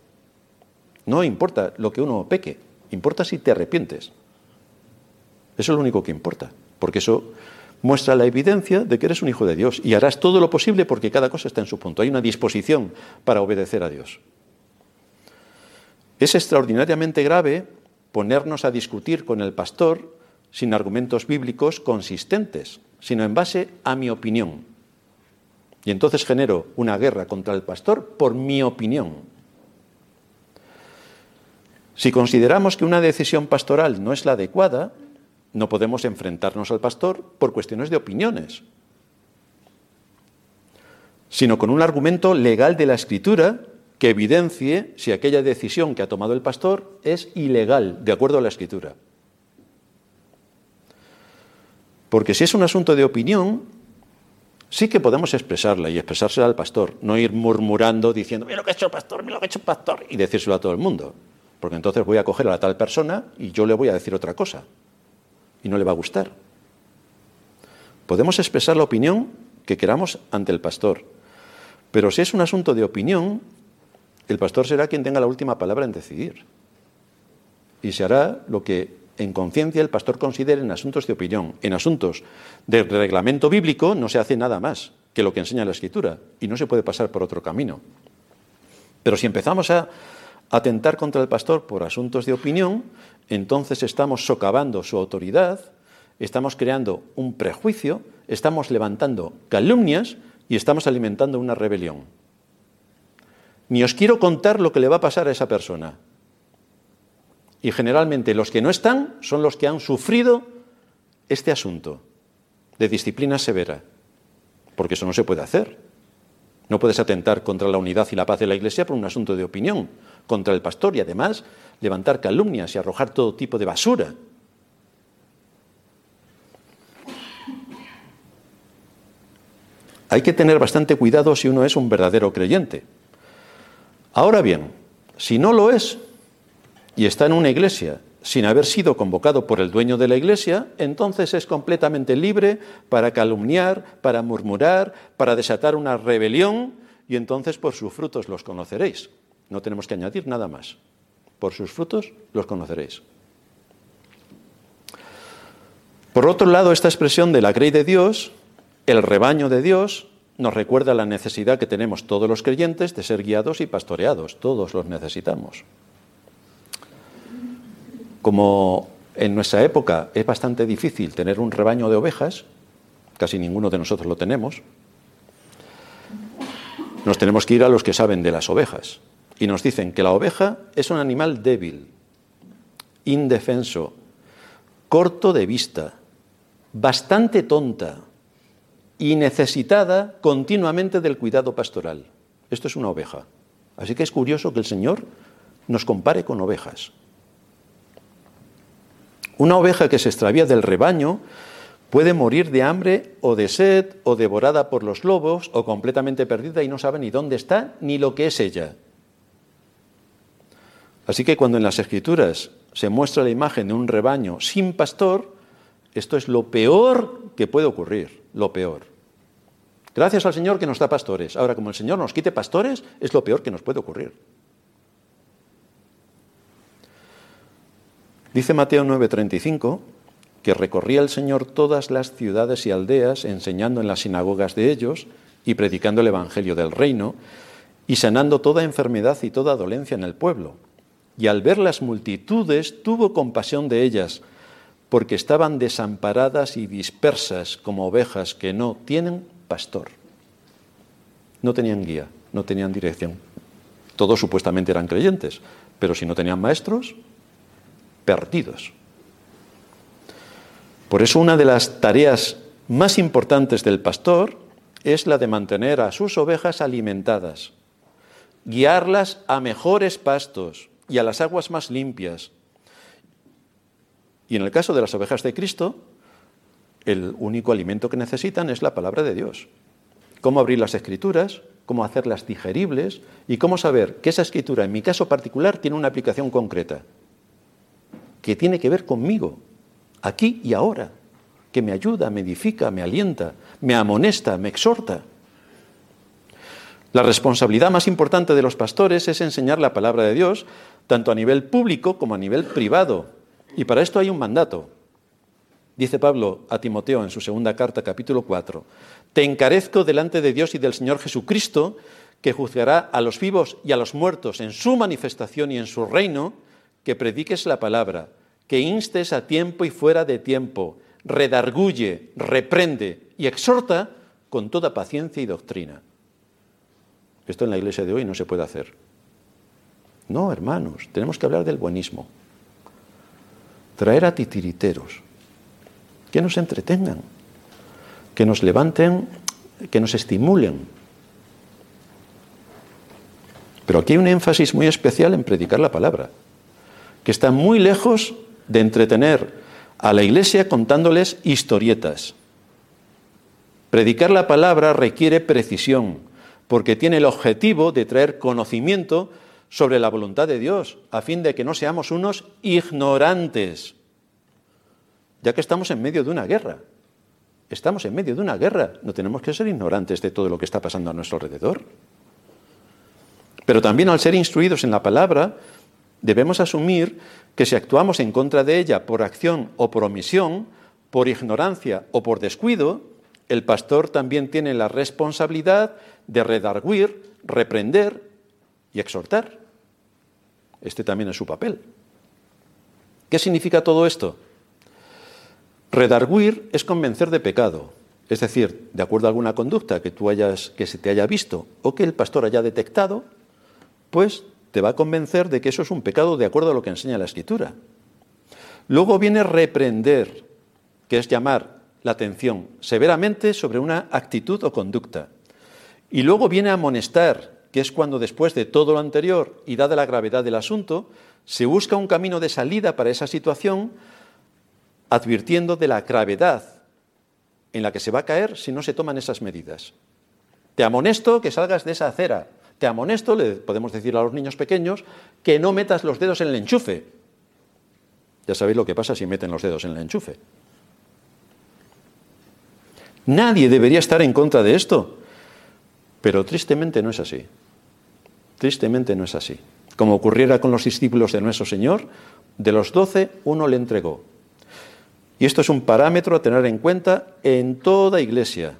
No importa lo que uno peque, importa si te arrepientes. Eso es lo único que importa, porque eso muestra la evidencia de que eres un hijo de Dios y harás todo lo posible porque cada cosa está en su punto. Hay una disposición para obedecer a Dios. Es extraordinariamente grave ponernos a discutir con el pastor sin argumentos bíblicos consistentes, sino en base a mi opinión. Y entonces genero una guerra contra el pastor por mi opinión. Si consideramos que una decisión pastoral no es la adecuada, no podemos enfrentarnos al pastor por cuestiones de opiniones, sino con un argumento legal de la escritura que evidencie si aquella decisión que ha tomado el pastor es ilegal, de acuerdo a la escritura. Porque si es un asunto de opinión, sí que podemos expresarla y expresársela al pastor, no ir murmurando diciendo, mira lo que ha hecho el pastor, mira lo que ha hecho el pastor, y decírselo a todo el mundo. Porque entonces voy a coger a la tal persona y yo le voy a decir otra cosa. No le va a gustar. Podemos expresar la opinión que queramos ante el pastor. Pero si es un asunto de opinión, el pastor será quien tenga la última palabra en decidir. Y se hará lo que en conciencia el pastor considere en asuntos de opinión. En asuntos de reglamento bíblico no se hace nada más que lo que enseña la Escritura y no se puede pasar por otro camino. Pero si empezamos a atentar contra el pastor por asuntos de opinión, entonces estamos socavando su autoridad, estamos creando un prejuicio, estamos levantando calumnias y estamos alimentando una rebelión. Ni os quiero contar lo que le va a pasar a esa persona. Y generalmente los que no están son los que han sufrido este asunto de disciplina severa, porque eso no se puede hacer. No puedes atentar contra la unidad y la paz de la Iglesia por un asunto de opinión contra el pastor y además levantar calumnias y arrojar todo tipo de basura. Hay que tener bastante cuidado si uno es un verdadero creyente. Ahora bien, si no lo es y está en una iglesia sin haber sido convocado por el dueño de la iglesia, entonces es completamente libre para calumniar, para murmurar, para desatar una rebelión y entonces por sus frutos los conoceréis. No tenemos que añadir nada más. Por sus frutos los conoceréis. Por otro lado, esta expresión de la grey de Dios, el rebaño de Dios, nos recuerda la necesidad que tenemos todos los creyentes de ser guiados y pastoreados. Todos los necesitamos. Como en nuestra época es bastante difícil tener un rebaño de ovejas, casi ninguno de nosotros lo tenemos, nos tenemos que ir a los que saben de las ovejas. Y nos dicen que la oveja es un animal débil, indefenso, corto de vista, bastante tonta y necesitada continuamente del cuidado pastoral. Esto es una oveja. Así que es curioso que el Señor nos compare con ovejas. Una oveja que se extravía del rebaño puede morir de hambre o de sed o devorada por los lobos o completamente perdida y no sabe ni dónde está ni lo que es ella. Así que cuando en las escrituras se muestra la imagen de un rebaño sin pastor, esto es lo peor que puede ocurrir, lo peor. Gracias al Señor que nos da pastores. Ahora, como el Señor nos quite pastores, es lo peor que nos puede ocurrir. Dice Mateo 9:35 que recorría el Señor todas las ciudades y aldeas, enseñando en las sinagogas de ellos y predicando el Evangelio del reino, y sanando toda enfermedad y toda dolencia en el pueblo. Y al ver las multitudes, tuvo compasión de ellas, porque estaban desamparadas y dispersas como ovejas que no tienen pastor. No tenían guía, no tenían dirección. Todos supuestamente eran creyentes, pero si no tenían maestros, perdidos. Por eso una de las tareas más importantes del pastor es la de mantener a sus ovejas alimentadas, guiarlas a mejores pastos y a las aguas más limpias. Y en el caso de las ovejas de Cristo, el único alimento que necesitan es la palabra de Dios. Cómo abrir las escrituras, cómo hacerlas digeribles y cómo saber que esa escritura, en mi caso particular, tiene una aplicación concreta que tiene que ver conmigo, aquí y ahora, que me ayuda, me edifica, me alienta, me amonesta, me exhorta. La responsabilidad más importante de los pastores es enseñar la palabra de Dios, tanto a nivel público como a nivel privado. Y para esto hay un mandato. Dice Pablo a Timoteo en su segunda carta, capítulo 4, Te encarezco delante de Dios y del Señor Jesucristo, que juzgará a los vivos y a los muertos en su manifestación y en su reino, que prediques la palabra, que instes a tiempo y fuera de tiempo, redarguye, reprende y exhorta con toda paciencia y doctrina. Esto en la iglesia de hoy no se puede hacer. No, hermanos, tenemos que hablar del buenismo. Traer a titiriteros, que nos entretengan, que nos levanten, que nos estimulen. Pero aquí hay un énfasis muy especial en predicar la palabra, que está muy lejos de entretener a la iglesia contándoles historietas. Predicar la palabra requiere precisión, porque tiene el objetivo de traer conocimiento sobre la voluntad de Dios, a fin de que no seamos unos ignorantes, ya que estamos en medio de una guerra. Estamos en medio de una guerra, no tenemos que ser ignorantes de todo lo que está pasando a nuestro alrededor. Pero también al ser instruidos en la palabra, debemos asumir que si actuamos en contra de ella por acción o por omisión, por ignorancia o por descuido, el pastor también tiene la responsabilidad de redarguir, reprender y exhortar. Este también es su papel. ¿Qué significa todo esto? Redarguir es convencer de pecado, es decir, de acuerdo a alguna conducta que tú hayas que se te haya visto o que el pastor haya detectado, pues te va a convencer de que eso es un pecado de acuerdo a lo que enseña la Escritura. Luego viene reprender, que es llamar la atención severamente sobre una actitud o conducta. Y luego viene amonestar, que es cuando después de todo lo anterior y dada la gravedad del asunto, se busca un camino de salida para esa situación, advirtiendo de la gravedad en la que se va a caer si no se toman esas medidas. Te amonesto que salgas de esa acera. Te amonesto, le podemos decir a los niños pequeños, que no metas los dedos en el enchufe. Ya sabéis lo que pasa si meten los dedos en el enchufe. Nadie debería estar en contra de esto, pero tristemente no es así. Tristemente no es así. Como ocurriera con los discípulos de nuestro Señor, de los doce uno le entregó. Y esto es un parámetro a tener en cuenta en toda iglesia.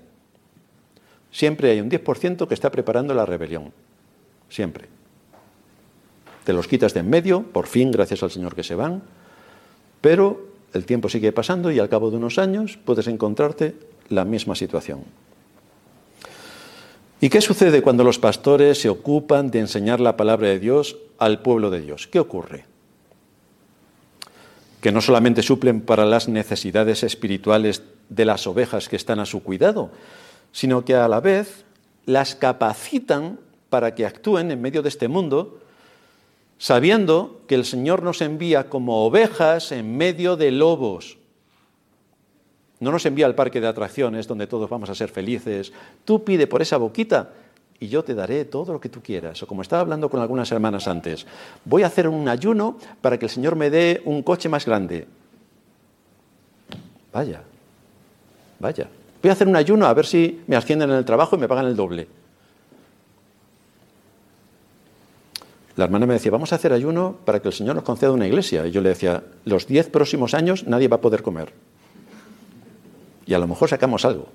Siempre hay un 10% que está preparando la rebelión. Siempre. Te los quitas de en medio, por fin, gracias al Señor que se van, pero el tiempo sigue pasando y al cabo de unos años puedes encontrarte la misma situación. ¿Y qué sucede cuando los pastores se ocupan de enseñar la palabra de Dios al pueblo de Dios? ¿Qué ocurre? Que no solamente suplen para las necesidades espirituales de las ovejas que están a su cuidado, sino que a la vez las capacitan para que actúen en medio de este mundo, sabiendo que el Señor nos envía como ovejas en medio de lobos. No nos envía al parque de atracciones donde todos vamos a ser felices. Tú pide por esa boquita y yo te daré todo lo que tú quieras. O como estaba hablando con algunas hermanas antes, voy a hacer un ayuno para que el Señor me dé un coche más grande. Vaya, vaya. Voy a hacer un ayuno a ver si me ascienden en el trabajo y me pagan el doble. La hermana me decía, vamos a hacer ayuno para que el Señor nos conceda una iglesia. Y yo le decía, los diez próximos años nadie va a poder comer. Y a lo mejor sacamos algo,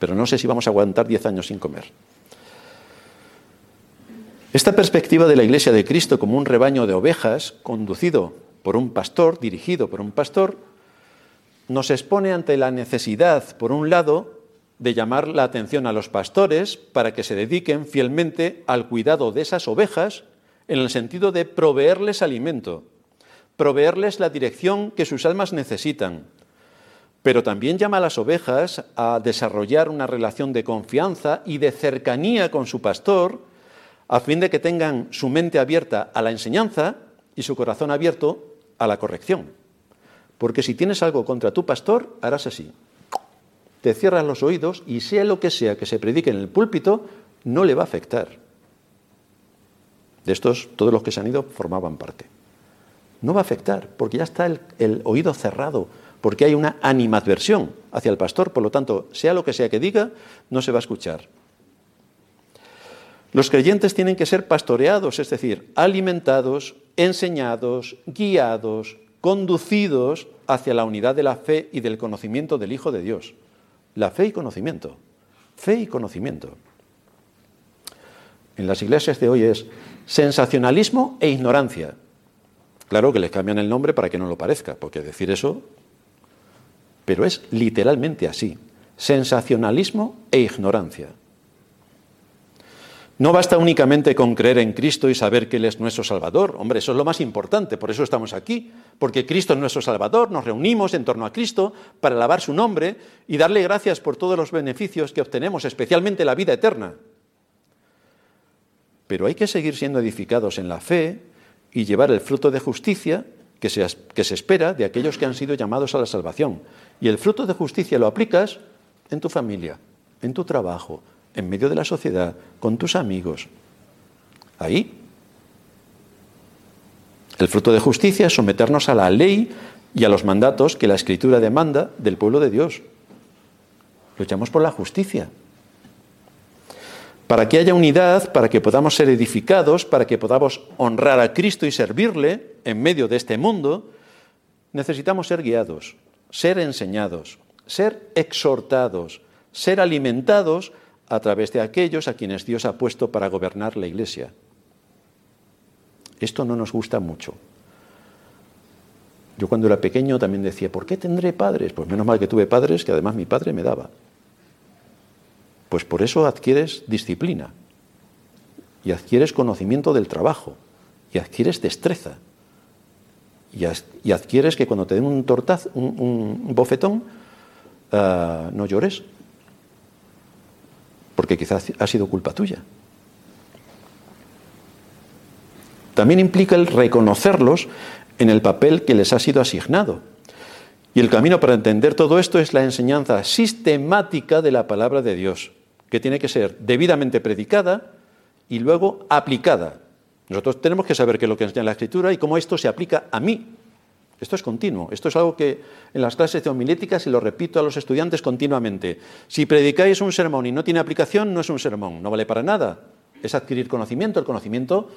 pero no sé si vamos a aguantar diez años sin comer. Esta perspectiva de la iglesia de Cristo como un rebaño de ovejas conducido por un pastor, dirigido por un pastor, nos expone ante la necesidad, por un lado, de llamar la atención a los pastores para que se dediquen fielmente al cuidado de esas ovejas en el sentido de proveerles alimento, proveerles la dirección que sus almas necesitan, pero también llama a las ovejas a desarrollar una relación de confianza y de cercanía con su pastor, a fin de que tengan su mente abierta a la enseñanza y su corazón abierto a la corrección. Porque si tienes algo contra tu pastor, harás así. Te cierras los oídos y sea lo que sea que se predique en el púlpito, no le va a afectar. De estos, todos los que se han ido formaban parte. No va a afectar, porque ya está el, el oído cerrado porque hay una animadversión hacia el pastor, por lo tanto, sea lo que sea que diga, no se va a escuchar. Los creyentes tienen que ser pastoreados, es decir, alimentados, enseñados, guiados, conducidos hacia la unidad de la fe y del conocimiento del Hijo de Dios. La fe y conocimiento. Fe y conocimiento. En las iglesias de hoy es sensacionalismo e ignorancia. Claro que les cambian el nombre para que no lo parezca, porque decir eso pero es literalmente así. Sensacionalismo e ignorancia. No basta únicamente con creer en Cristo y saber que Él es nuestro Salvador. Hombre, eso es lo más importante, por eso estamos aquí, porque Cristo es nuestro Salvador, nos reunimos en torno a Cristo para alabar su nombre y darle gracias por todos los beneficios que obtenemos, especialmente la vida eterna. Pero hay que seguir siendo edificados en la fe y llevar el fruto de justicia que se, que se espera de aquellos que han sido llamados a la salvación. Y el fruto de justicia lo aplicas en tu familia, en tu trabajo, en medio de la sociedad, con tus amigos. Ahí. El fruto de justicia es someternos a la ley y a los mandatos que la Escritura demanda del pueblo de Dios. Luchamos por la justicia. Para que haya unidad, para que podamos ser edificados, para que podamos honrar a Cristo y servirle en medio de este mundo, necesitamos ser guiados, ser enseñados, ser exhortados, ser alimentados a través de aquellos a quienes Dios ha puesto para gobernar la Iglesia. Esto no nos gusta mucho. Yo cuando era pequeño también decía, ¿por qué tendré padres? Pues menos mal que tuve padres que además mi padre me daba. Pues por eso adquieres disciplina y adquieres conocimiento del trabajo y adquieres destreza y, adquieres que cuando te den un tortaz, un, bofetón, ah, no llores, porque quizás ha sido culpa tuya. También implica el reconocerlos en el papel que les ha sido asignado. Y el camino para entender todo esto es la enseñanza sistemática de la palabra de Dios, que tiene que ser debidamente predicada y luego aplicada. Nosotros tenemos que saber qué es lo que enseña la Escritura y cómo esto se aplica a mí. Esto es continuo. Esto es algo que en las clases de homiléticas, y lo repito a los estudiantes continuamente, si predicáis un sermón y no tiene aplicación, no es un sermón, no vale para nada. Es adquirir conocimiento. El conocimiento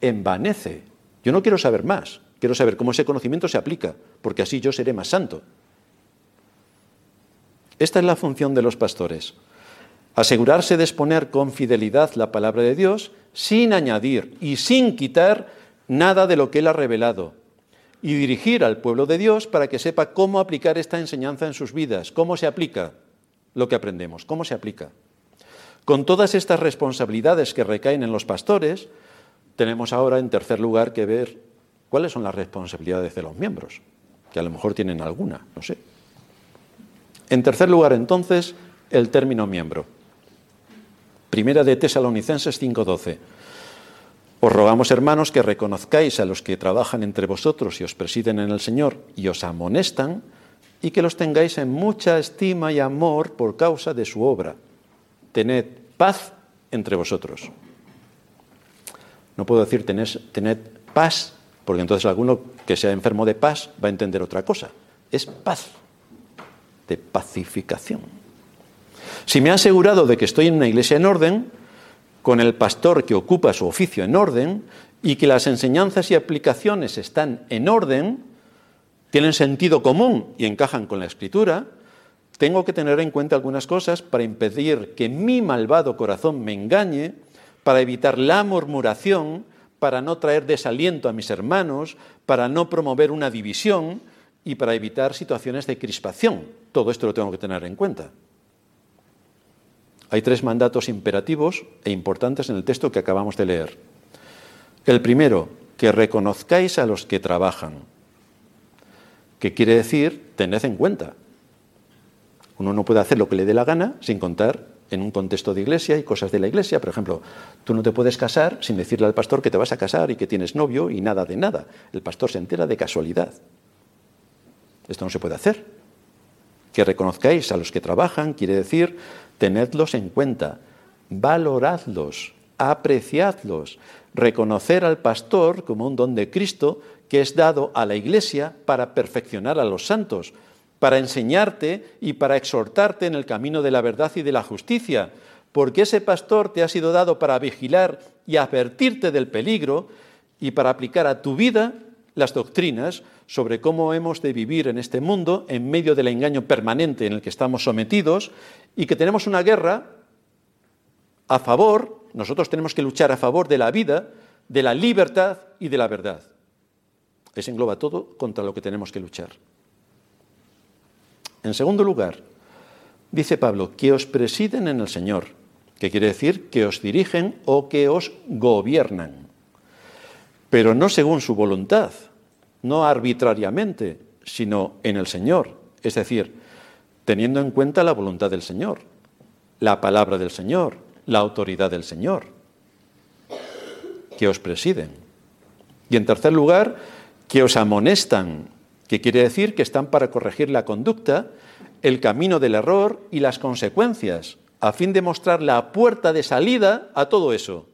envanece. Yo no quiero saber más, quiero saber cómo ese conocimiento se aplica, porque así yo seré más santo. Esta es la función de los pastores. Asegurarse de exponer con fidelidad la palabra de Dios sin añadir y sin quitar nada de lo que Él ha revelado. Y dirigir al pueblo de Dios para que sepa cómo aplicar esta enseñanza en sus vidas, cómo se aplica lo que aprendemos, cómo se aplica. Con todas estas responsabilidades que recaen en los pastores, tenemos ahora en tercer lugar que ver cuáles son las responsabilidades de los miembros, que a lo mejor tienen alguna, no sé. En tercer lugar, entonces, el término miembro. Primera de Tesalonicenses 5:12. Os rogamos, hermanos, que reconozcáis a los que trabajan entre vosotros y os presiden en el Señor y os amonestan, y que los tengáis en mucha estima y amor por causa de su obra. Tened paz entre vosotros. No puedo decir tened, paz, porque entonces alguno que sea enfermo de paz va a entender otra cosa. Es paz, de pacificación. Si me ha asegurado de que estoy en una iglesia en orden, con el pastor que ocupa su oficio en orden, y que las enseñanzas y aplicaciones están en orden, tienen sentido común y encajan con la escritura, tengo que tener en cuenta algunas cosas para impedir que mi malvado corazón me engañe para evitar la murmuración, para no traer desaliento a mis hermanos, para no promover una división y para evitar situaciones de crispación. Todo esto lo tengo que tener en cuenta. Hay tres mandatos imperativos e importantes en el texto que acabamos de leer. El primero, que reconozcáis a los que trabajan. ¿Qué quiere decir? Tened en cuenta. Uno no puede hacer lo que le dé la gana sin contar en un contexto de iglesia y cosas de la iglesia. Por ejemplo, tú no te puedes casar sin decirle al pastor que te vas a casar y que tienes novio y nada de nada. El pastor se entera de casualidad. Esto no se puede hacer. Que reconozcáis a los que trabajan quiere decir tenedlos en cuenta, valoradlos, apreciadlos, reconocer al pastor como un don de Cristo que es dado a la iglesia para perfeccionar a los santos, para enseñarte y para exhortarte en el camino de la verdad y de la justicia, porque ese pastor te ha sido dado para vigilar y advertirte del peligro y para aplicar a tu vida las doctrinas sobre cómo hemos de vivir en este mundo en medio del engaño permanente en el que estamos sometidos y que tenemos una guerra a favor, nosotros tenemos que luchar a favor de la vida, de la libertad y de la verdad. Eso engloba todo contra lo que tenemos que luchar. En segundo lugar, dice Pablo, que os presiden en el Señor, que quiere decir que os dirigen o que os gobiernan, pero no según su voluntad, no arbitrariamente, sino en el Señor, es decir, teniendo en cuenta la voluntad del Señor, la palabra del Señor, la autoridad del Señor, que os presiden. Y en tercer lugar, que os amonestan que quiere decir que están para corregir la conducta, el camino del error y las consecuencias, a fin de mostrar la puerta de salida a todo eso.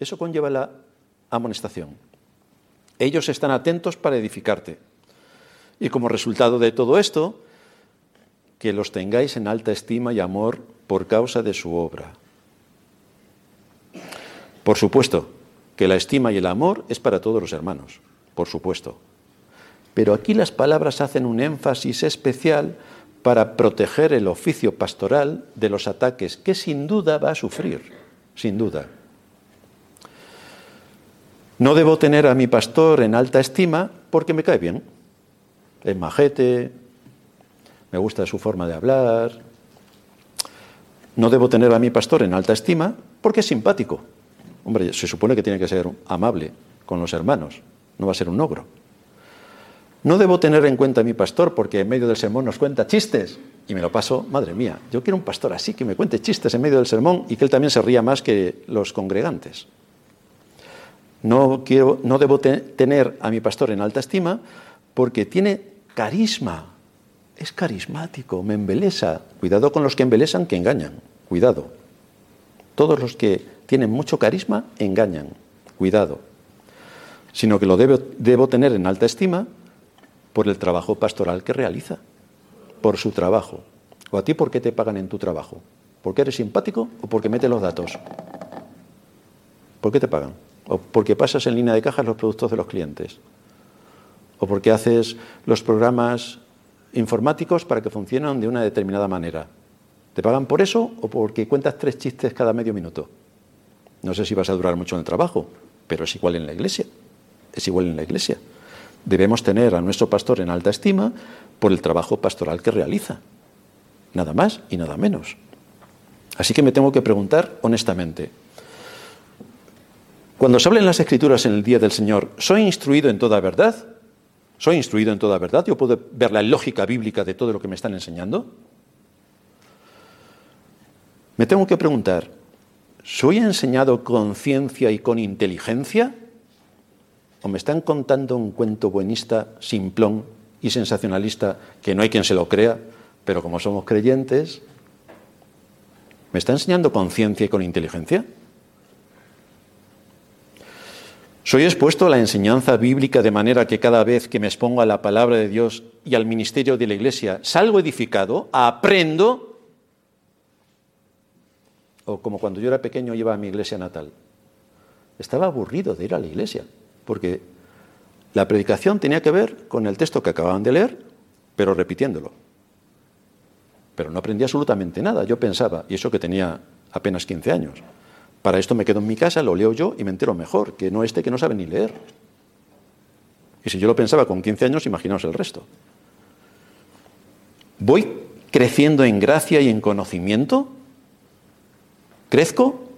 Eso conlleva la amonestación. Ellos están atentos para edificarte. Y como resultado de todo esto, que los tengáis en alta estima y amor por causa de su obra. Por supuesto que la estima y el amor es para todos los hermanos por supuesto. Pero aquí las palabras hacen un énfasis especial para proteger el oficio pastoral de los ataques que sin duda va a sufrir, sin duda. No debo tener a mi pastor en alta estima porque me cae bien. Es majete, me gusta su forma de hablar. No debo tener a mi pastor en alta estima porque es simpático. Hombre, se supone que tiene que ser amable con los hermanos no va a ser un ogro. No debo tener en cuenta a mi pastor porque en medio del sermón nos cuenta chistes y me lo paso, madre mía, yo quiero un pastor así que me cuente chistes en medio del sermón y que él también se ría más que los congregantes. No, quiero, no debo tener a mi pastor en alta estima porque tiene carisma, es carismático, me embelesa. Cuidado con los que embelesan que engañan. Cuidado. Todos los que tienen mucho carisma engañan. Cuidado. Sino que lo debo, debo tener en alta estima por el trabajo pastoral que realiza, por su trabajo. ¿O a ti por qué te pagan en tu trabajo? ¿Porque eres simpático o porque metes los datos? ¿Por qué te pagan? ¿O porque pasas en línea de caja los productos de los clientes? ¿O porque haces los programas informáticos para que funcionen de una determinada manera? ¿Te pagan por eso o porque cuentas tres chistes cada medio minuto? No sé si vas a durar mucho en el trabajo, pero es igual en la iglesia. Es igual en la iglesia. Debemos tener a nuestro pastor en alta estima por el trabajo pastoral que realiza. Nada más y nada menos. Así que me tengo que preguntar honestamente, cuando se habla en las escrituras en el día del Señor, ¿soy instruido en toda verdad? ¿Soy instruido en toda verdad? ¿Yo puedo ver la lógica bíblica de todo lo que me están enseñando? Me tengo que preguntar, ¿soy enseñado con ciencia y con inteligencia? ¿O me están contando un cuento buenista, simplón y sensacionalista que no hay quien se lo crea, pero como somos creyentes, ¿me está enseñando con ciencia y con inteligencia? Soy expuesto a la enseñanza bíblica de manera que cada vez que me expongo a la palabra de Dios y al ministerio de la Iglesia salgo edificado, aprendo, o como cuando yo era pequeño iba a mi iglesia natal. Estaba aburrido de ir a la iglesia, porque la predicación tenía que ver con el texto que acababan de leer, pero repitiéndolo. Pero no aprendí absolutamente nada. Yo pensaba, y eso que tenía apenas 15 años, para esto me quedo en mi casa, lo leo yo y me entero mejor, que no este que no sabe ni leer. Y si yo lo pensaba con 15 años, imaginaos el resto. ¿Voy creciendo en gracia y en conocimiento? ¿Crezco?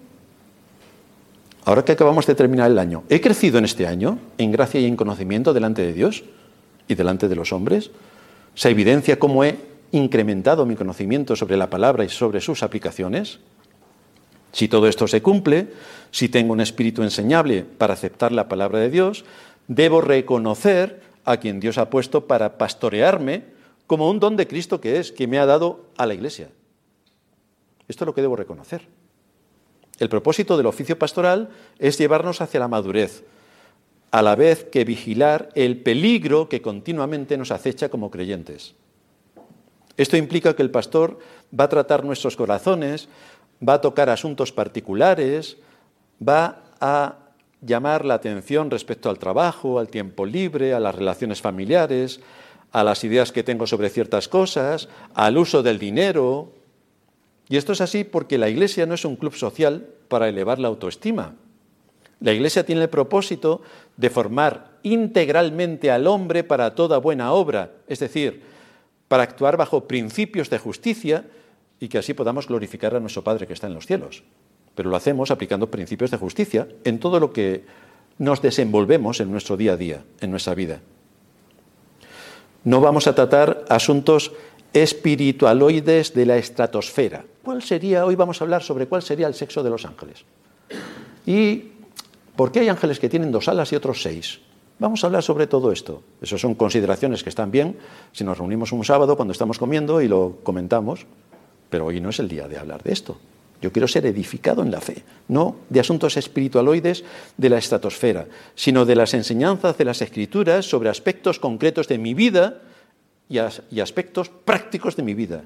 Ahora que acabamos de terminar el año, ¿he crecido en este año en gracia y en conocimiento delante de Dios y delante de los hombres? ¿Se evidencia cómo he incrementado mi conocimiento sobre la palabra y sobre sus aplicaciones? Si todo esto se cumple, si tengo un espíritu enseñable para aceptar la palabra de Dios, debo reconocer a quien Dios ha puesto para pastorearme como un don de Cristo que es, que me ha dado a la Iglesia. Esto es lo que debo reconocer. El propósito del oficio pastoral es llevarnos hacia la madurez, a la vez que vigilar el peligro que continuamente nos acecha como creyentes. Esto implica que el pastor va a tratar nuestros corazones, va a tocar asuntos particulares, va a llamar la atención respecto al trabajo, al tiempo libre, a las relaciones familiares, a las ideas que tengo sobre ciertas cosas, al uso del dinero. Y esto es así porque la Iglesia no es un club social para elevar la autoestima. La Iglesia tiene el propósito de formar integralmente al hombre para toda buena obra, es decir, para actuar bajo principios de justicia y que así podamos glorificar a nuestro Padre que está en los cielos. Pero lo hacemos aplicando principios de justicia en todo lo que nos desenvolvemos en nuestro día a día, en nuestra vida. No vamos a tratar asuntos espiritualoides de la estratosfera. ¿Cuál sería, hoy vamos a hablar sobre cuál sería el sexo de los ángeles? ¿Y por qué hay ángeles que tienen dos alas y otros seis? Vamos a hablar sobre todo esto. Esas son consideraciones que están bien si nos reunimos un sábado cuando estamos comiendo y lo comentamos. Pero hoy no es el día de hablar de esto. Yo quiero ser edificado en la fe, no de asuntos espiritualoides de la estratosfera, sino de las enseñanzas de las escrituras sobre aspectos concretos de mi vida y, aspectos prácticos de mi vida.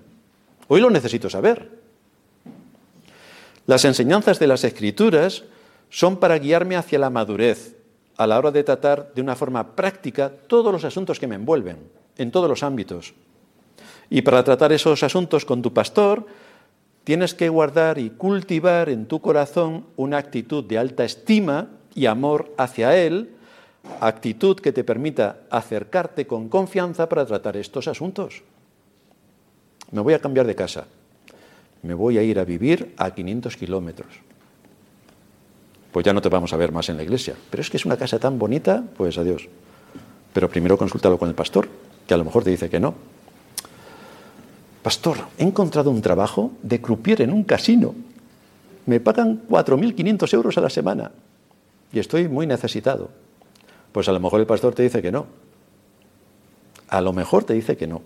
Hoy lo necesito saber. Las enseñanzas de las escrituras son para guiarme hacia la madurez a la hora de tratar de una forma práctica todos los asuntos que me envuelven, en todos los ámbitos. Y para tratar esos asuntos con tu pastor, tienes que guardar y cultivar en tu corazón una actitud de alta estima y amor hacia Él, actitud que te permita acercarte con confianza para tratar estos asuntos. Me voy a cambiar de casa, me voy a ir a vivir a 500 kilómetros. Pues ya no te vamos a ver más en la iglesia. Pero es que es una casa tan bonita, pues adiós. Pero primero consúltalo con el pastor, que a lo mejor te dice que no, Pastor, he encontrado un trabajo de croupier en un casino. Me pagan 4.500 euros a la semana y estoy muy necesitado. Pues a lo mejor el pastor te dice que no. A lo mejor te dice que no.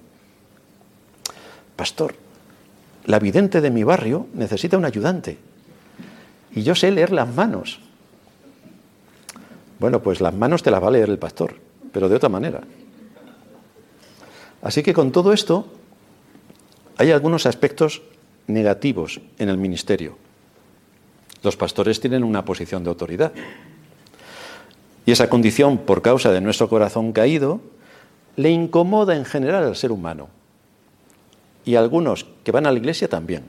pastor, la vidente de mi barrio necesita un ayudante. Y yo sé leer las manos. Bueno, pues las manos te las va a leer el pastor, pero de otra manera. Así que con todo esto hay algunos aspectos negativos en el ministerio. Los pastores tienen una posición de autoridad. Y esa condición, por causa de nuestro corazón caído, le incomoda en general al ser humano. Y a algunos que van a la iglesia también.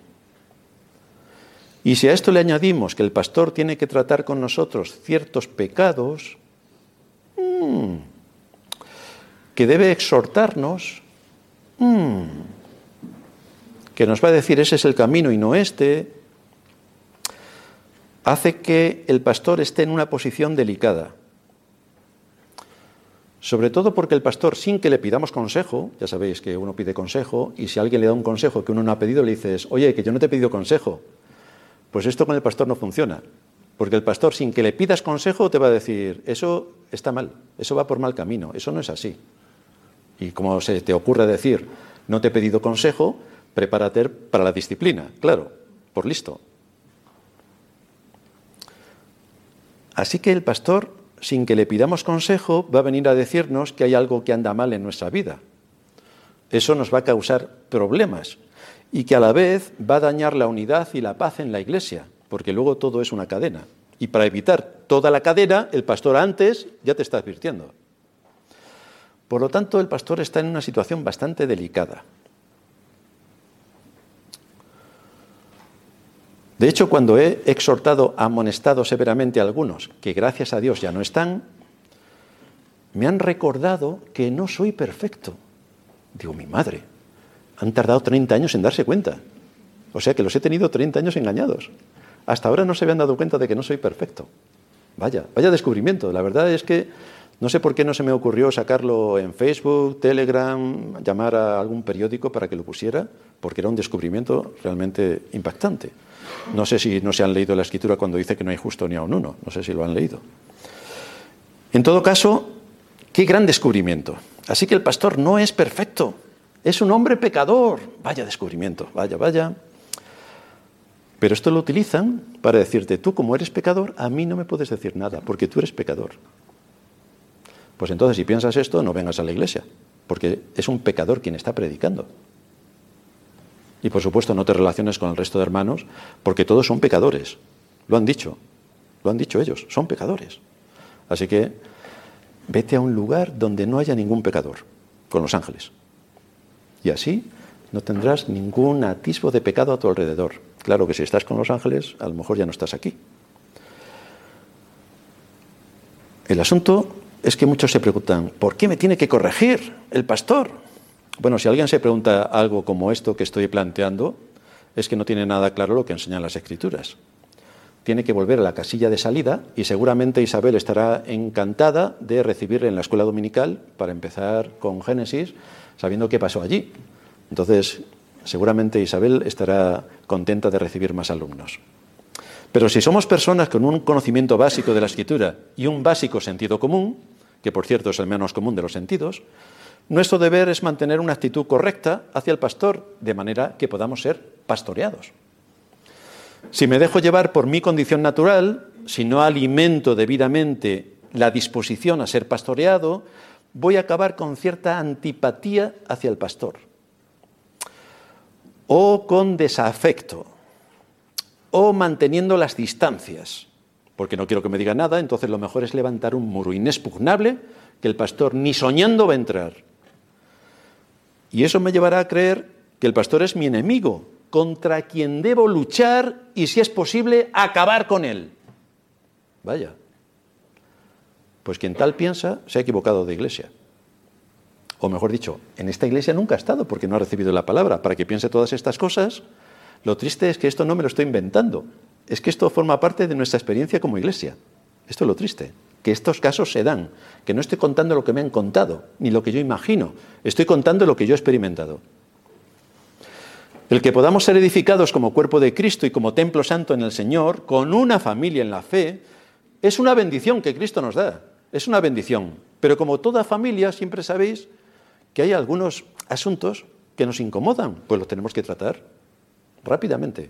Y si a esto le añadimos que el pastor tiene que tratar con nosotros ciertos pecados, mm, que debe exhortarnos, mm, que nos va a decir ese es el camino y no este, hace que el pastor esté en una posición delicada. Sobre todo porque el pastor, sin que le pidamos consejo, ya sabéis que uno pide consejo, y si alguien le da un consejo que uno no ha pedido, le dices, oye, que yo no te he pedido consejo. Pues esto con el pastor no funciona. Porque el pastor, sin que le pidas consejo, te va a decir, eso está mal, eso va por mal camino, eso no es así. Y como se te ocurre decir, no te he pedido consejo, prepárate para la disciplina, claro, por listo. Así que el pastor, sin que le pidamos consejo, va a venir a decirnos que hay algo que anda mal en nuestra vida. Eso nos va a causar problemas y que a la vez va a dañar la unidad y la paz en la iglesia, porque luego todo es una cadena. Y para evitar toda la cadena, el pastor antes ya te está advirtiendo. Por lo tanto, el pastor está en una situación bastante delicada. De hecho, cuando he exhortado, amonestado severamente a algunos, que gracias a Dios ya no están, me han recordado que no soy perfecto. Digo, mi madre, han tardado 30 años en darse cuenta. O sea que los he tenido 30 años engañados. Hasta ahora no se habían dado cuenta de que no soy perfecto. Vaya, vaya descubrimiento. La verdad es que no sé por qué no se me ocurrió sacarlo en Facebook, Telegram, llamar a algún periódico para que lo pusiera, porque era un descubrimiento realmente impactante. No sé si no se han leído la escritura cuando dice que no hay justo ni a un uno. No sé si lo han leído. En todo caso, qué gran descubrimiento. Así que el pastor no es perfecto. Es un hombre pecador. Vaya descubrimiento. Vaya, vaya. Pero esto lo utilizan para decirte, tú como eres pecador, a mí no me puedes decir nada, porque tú eres pecador. Pues entonces, si piensas esto, no vengas a la iglesia, porque es un pecador quien está predicando. Y por supuesto no te relaciones con el resto de hermanos, porque todos son pecadores. Lo han dicho, lo han dicho ellos, son pecadores. Así que vete a un lugar donde no haya ningún pecador, con los ángeles. Y así no tendrás ningún atisbo de pecado a tu alrededor. Claro que si estás con los ángeles, a lo mejor ya no estás aquí. El asunto es que muchos se preguntan, ¿por qué me tiene que corregir el pastor? Bueno, si alguien se pregunta algo como esto que estoy planteando, es que no tiene nada claro lo que enseñan las escrituras. Tiene que volver a la casilla de salida y seguramente Isabel estará encantada de recibirle en la escuela dominical para empezar con Génesis, sabiendo qué pasó allí. Entonces, seguramente Isabel estará contenta de recibir más alumnos. Pero si somos personas con un conocimiento básico de la escritura y un básico sentido común, que por cierto es el menos común de los sentidos, nuestro deber es mantener una actitud correcta hacia el pastor, de manera que podamos ser pastoreados. Si me dejo llevar por mi condición natural, si no alimento debidamente la disposición a ser pastoreado, voy a acabar con cierta antipatía hacia el pastor, o con desafecto, o manteniendo las distancias, porque no quiero que me diga nada, entonces lo mejor es levantar un muro inexpugnable que el pastor ni soñando va a entrar. Y eso me llevará a creer que el pastor es mi enemigo, contra quien debo luchar y, si es posible, acabar con él. Vaya. Pues quien tal piensa se ha equivocado de iglesia. O mejor dicho, en esta iglesia nunca ha estado porque no ha recibido la palabra. Para que piense todas estas cosas, lo triste es que esto no me lo estoy inventando. Es que esto forma parte de nuestra experiencia como iglesia. Esto es lo triste que estos casos se dan, que no estoy contando lo que me han contado, ni lo que yo imagino, estoy contando lo que yo he experimentado. El que podamos ser edificados como cuerpo de Cristo y como templo santo en el Señor, con una familia en la fe, es una bendición que Cristo nos da, es una bendición. Pero como toda familia, siempre sabéis que hay algunos asuntos que nos incomodan, pues los tenemos que tratar rápidamente.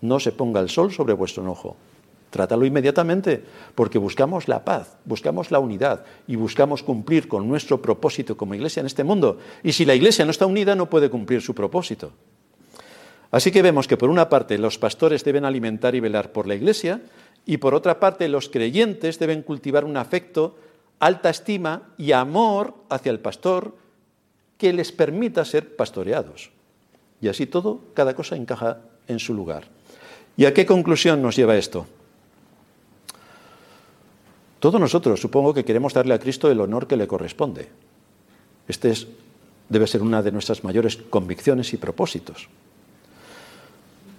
No se ponga el sol sobre vuestro enojo. Trátalo inmediatamente, porque buscamos la paz, buscamos la unidad y buscamos cumplir con nuestro propósito como iglesia en este mundo. Y si la iglesia no está unida, no puede cumplir su propósito. Así que vemos que por una parte los pastores deben alimentar y velar por la iglesia y por otra parte los creyentes deben cultivar un afecto, alta estima y amor hacia el pastor que les permita ser pastoreados. Y así todo, cada cosa encaja en su lugar. ¿Y a qué conclusión nos lleva esto? Todos nosotros supongo que queremos darle a Cristo el honor que le corresponde. Este debe ser una de nuestras mayores convicciones y propósitos.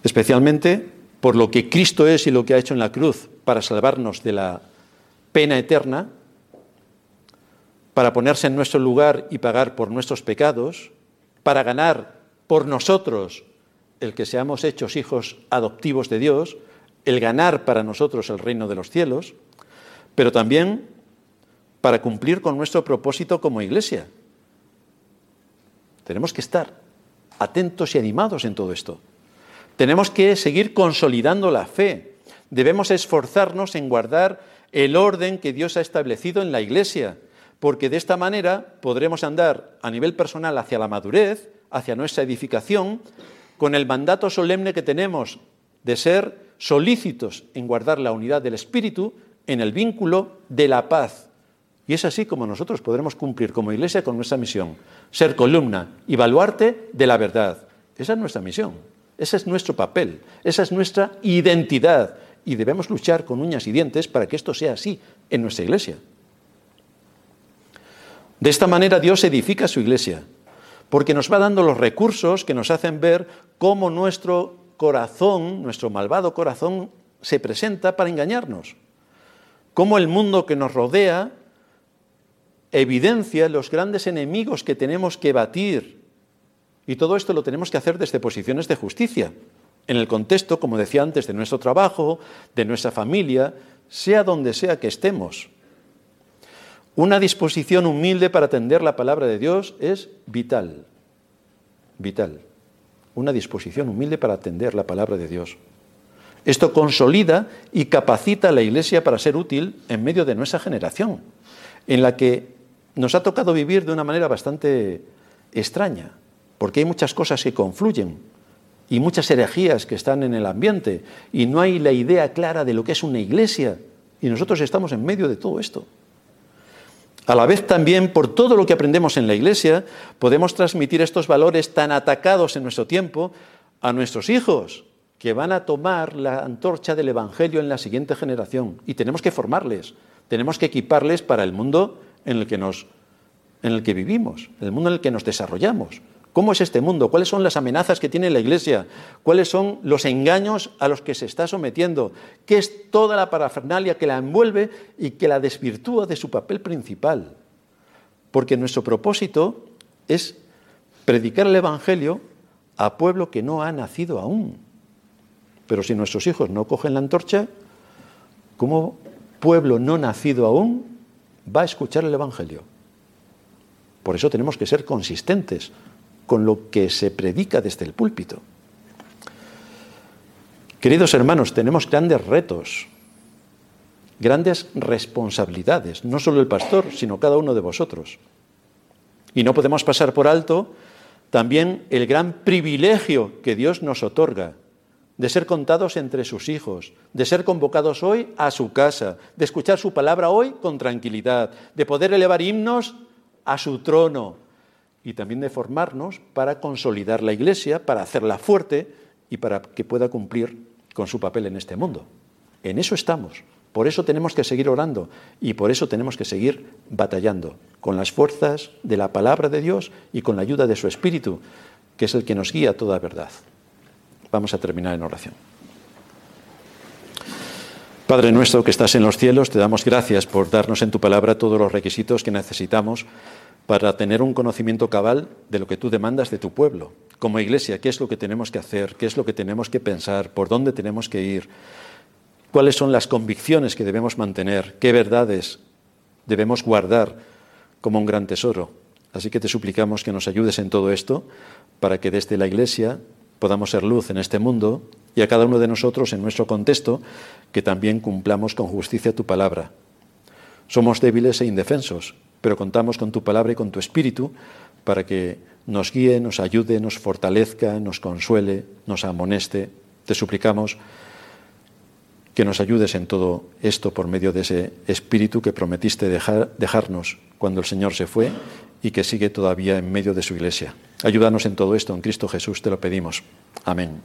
Especialmente por lo que Cristo es y lo que ha hecho en la cruz para salvarnos de la pena eterna, para ponerse en nuestro lugar y pagar por nuestros pecados, para ganar por nosotros el que seamos hechos hijos adoptivos de Dios, el ganar para nosotros el reino de los cielos, pero también para cumplir con nuestro propósito como iglesia. Tenemos que estar atentos y animados en todo esto. Tenemos que seguir consolidando la fe. Debemos esforzarnos en guardar el orden que Dios ha establecido en la iglesia, porque de esta manera podremos andar a nivel personal hacia la madurez, hacia nuestra edificación, con el mandato solemne que tenemos de ser solícitos en guardar la unidad del Espíritu en el vínculo de la paz. Y es así como nosotros podremos cumplir como iglesia con nuestra misión, ser columna y baluarte de la verdad. Esa es nuestra misión, ese es nuestro papel, esa es nuestra identidad y debemos luchar con uñas y dientes para que esto sea así en nuestra iglesia. De esta manera Dios edifica su iglesia, porque nos va dando los recursos que nos hacen ver cómo nuestro corazón, nuestro malvado corazón, se presenta para engañarnos cómo el mundo que nos rodea evidencia los grandes enemigos que tenemos que batir. Y todo esto lo tenemos que hacer desde posiciones de justicia, en el contexto, como decía antes, de nuestro trabajo, de nuestra familia, sea donde sea que estemos. Una disposición humilde para atender la palabra de Dios es vital, vital. Una disposición humilde para atender la palabra de Dios. Esto consolida y capacita a la Iglesia para ser útil en medio de nuestra generación, en la que nos ha tocado vivir de una manera bastante extraña, porque hay muchas cosas que confluyen y muchas herejías que están en el ambiente y no hay la idea clara de lo que es una iglesia y nosotros estamos en medio de todo esto. A la vez también, por todo lo que aprendemos en la iglesia, podemos transmitir estos valores tan atacados en nuestro tiempo a nuestros hijos, que van a tomar la antorcha del Evangelio en la siguiente generación. Y tenemos que formarles, tenemos que equiparles para el mundo en el que, nos, en el que vivimos, el mundo en el que nos desarrollamos. ¿Cómo es este mundo? ¿Cuáles son las amenazas que tiene la Iglesia? ¿Cuáles son los engaños a los que se está sometiendo? ¿Qué es toda la parafernalia que la envuelve y que la desvirtúa de su papel principal? Porque nuestro propósito es predicar el Evangelio a pueblo que no ha nacido aún. Pero si nuestros hijos no cogen la antorcha, ¿cómo pueblo no nacido aún va a escuchar el Evangelio? Por eso tenemos que ser consistentes con lo que se predica desde el púlpito. Queridos hermanos, tenemos grandes retos, grandes responsabilidades, no solo el pastor, sino cada uno de vosotros. Y no podemos pasar por alto también el gran privilegio que Dios nos otorga de ser contados entre sus hijos, de ser convocados hoy a su casa, de escuchar su palabra hoy con tranquilidad, de poder elevar himnos a su trono y también de formarnos para consolidar la Iglesia, para hacerla fuerte y para que pueda cumplir con su papel en este mundo. En eso estamos. Por eso tenemos que seguir orando y por eso tenemos que seguir batallando con las fuerzas de la palabra de Dios y con la ayuda de su Espíritu, que es el que nos guía a toda verdad. Vamos a terminar en oración. Padre nuestro que estás en los cielos, te damos gracias por darnos en tu palabra todos los requisitos que necesitamos para tener un conocimiento cabal de lo que tú demandas de tu pueblo. Como iglesia, ¿qué es lo que tenemos que hacer? ¿Qué es lo que tenemos que pensar? ¿Por dónde tenemos que ir? ¿Cuáles son las convicciones que debemos mantener? ¿Qué verdades debemos guardar como un gran tesoro? Así que te suplicamos que nos ayudes en todo esto para que desde la Iglesia podamos ser luz en este mundo y a cada uno de nosotros en nuestro contexto que también cumplamos con justicia tu palabra. Somos débiles e indefensos, pero contamos con tu palabra y con tu espíritu para que nos guíe, nos ayude, nos fortalezca, nos consuele, nos amoneste. Te suplicamos que nos ayudes en todo esto por medio de ese espíritu que prometiste dejar, dejarnos cuando el Señor se fue y que sigue todavía en medio de su iglesia. Ayúdanos en todo esto, en Cristo Jesús te lo pedimos. Amén.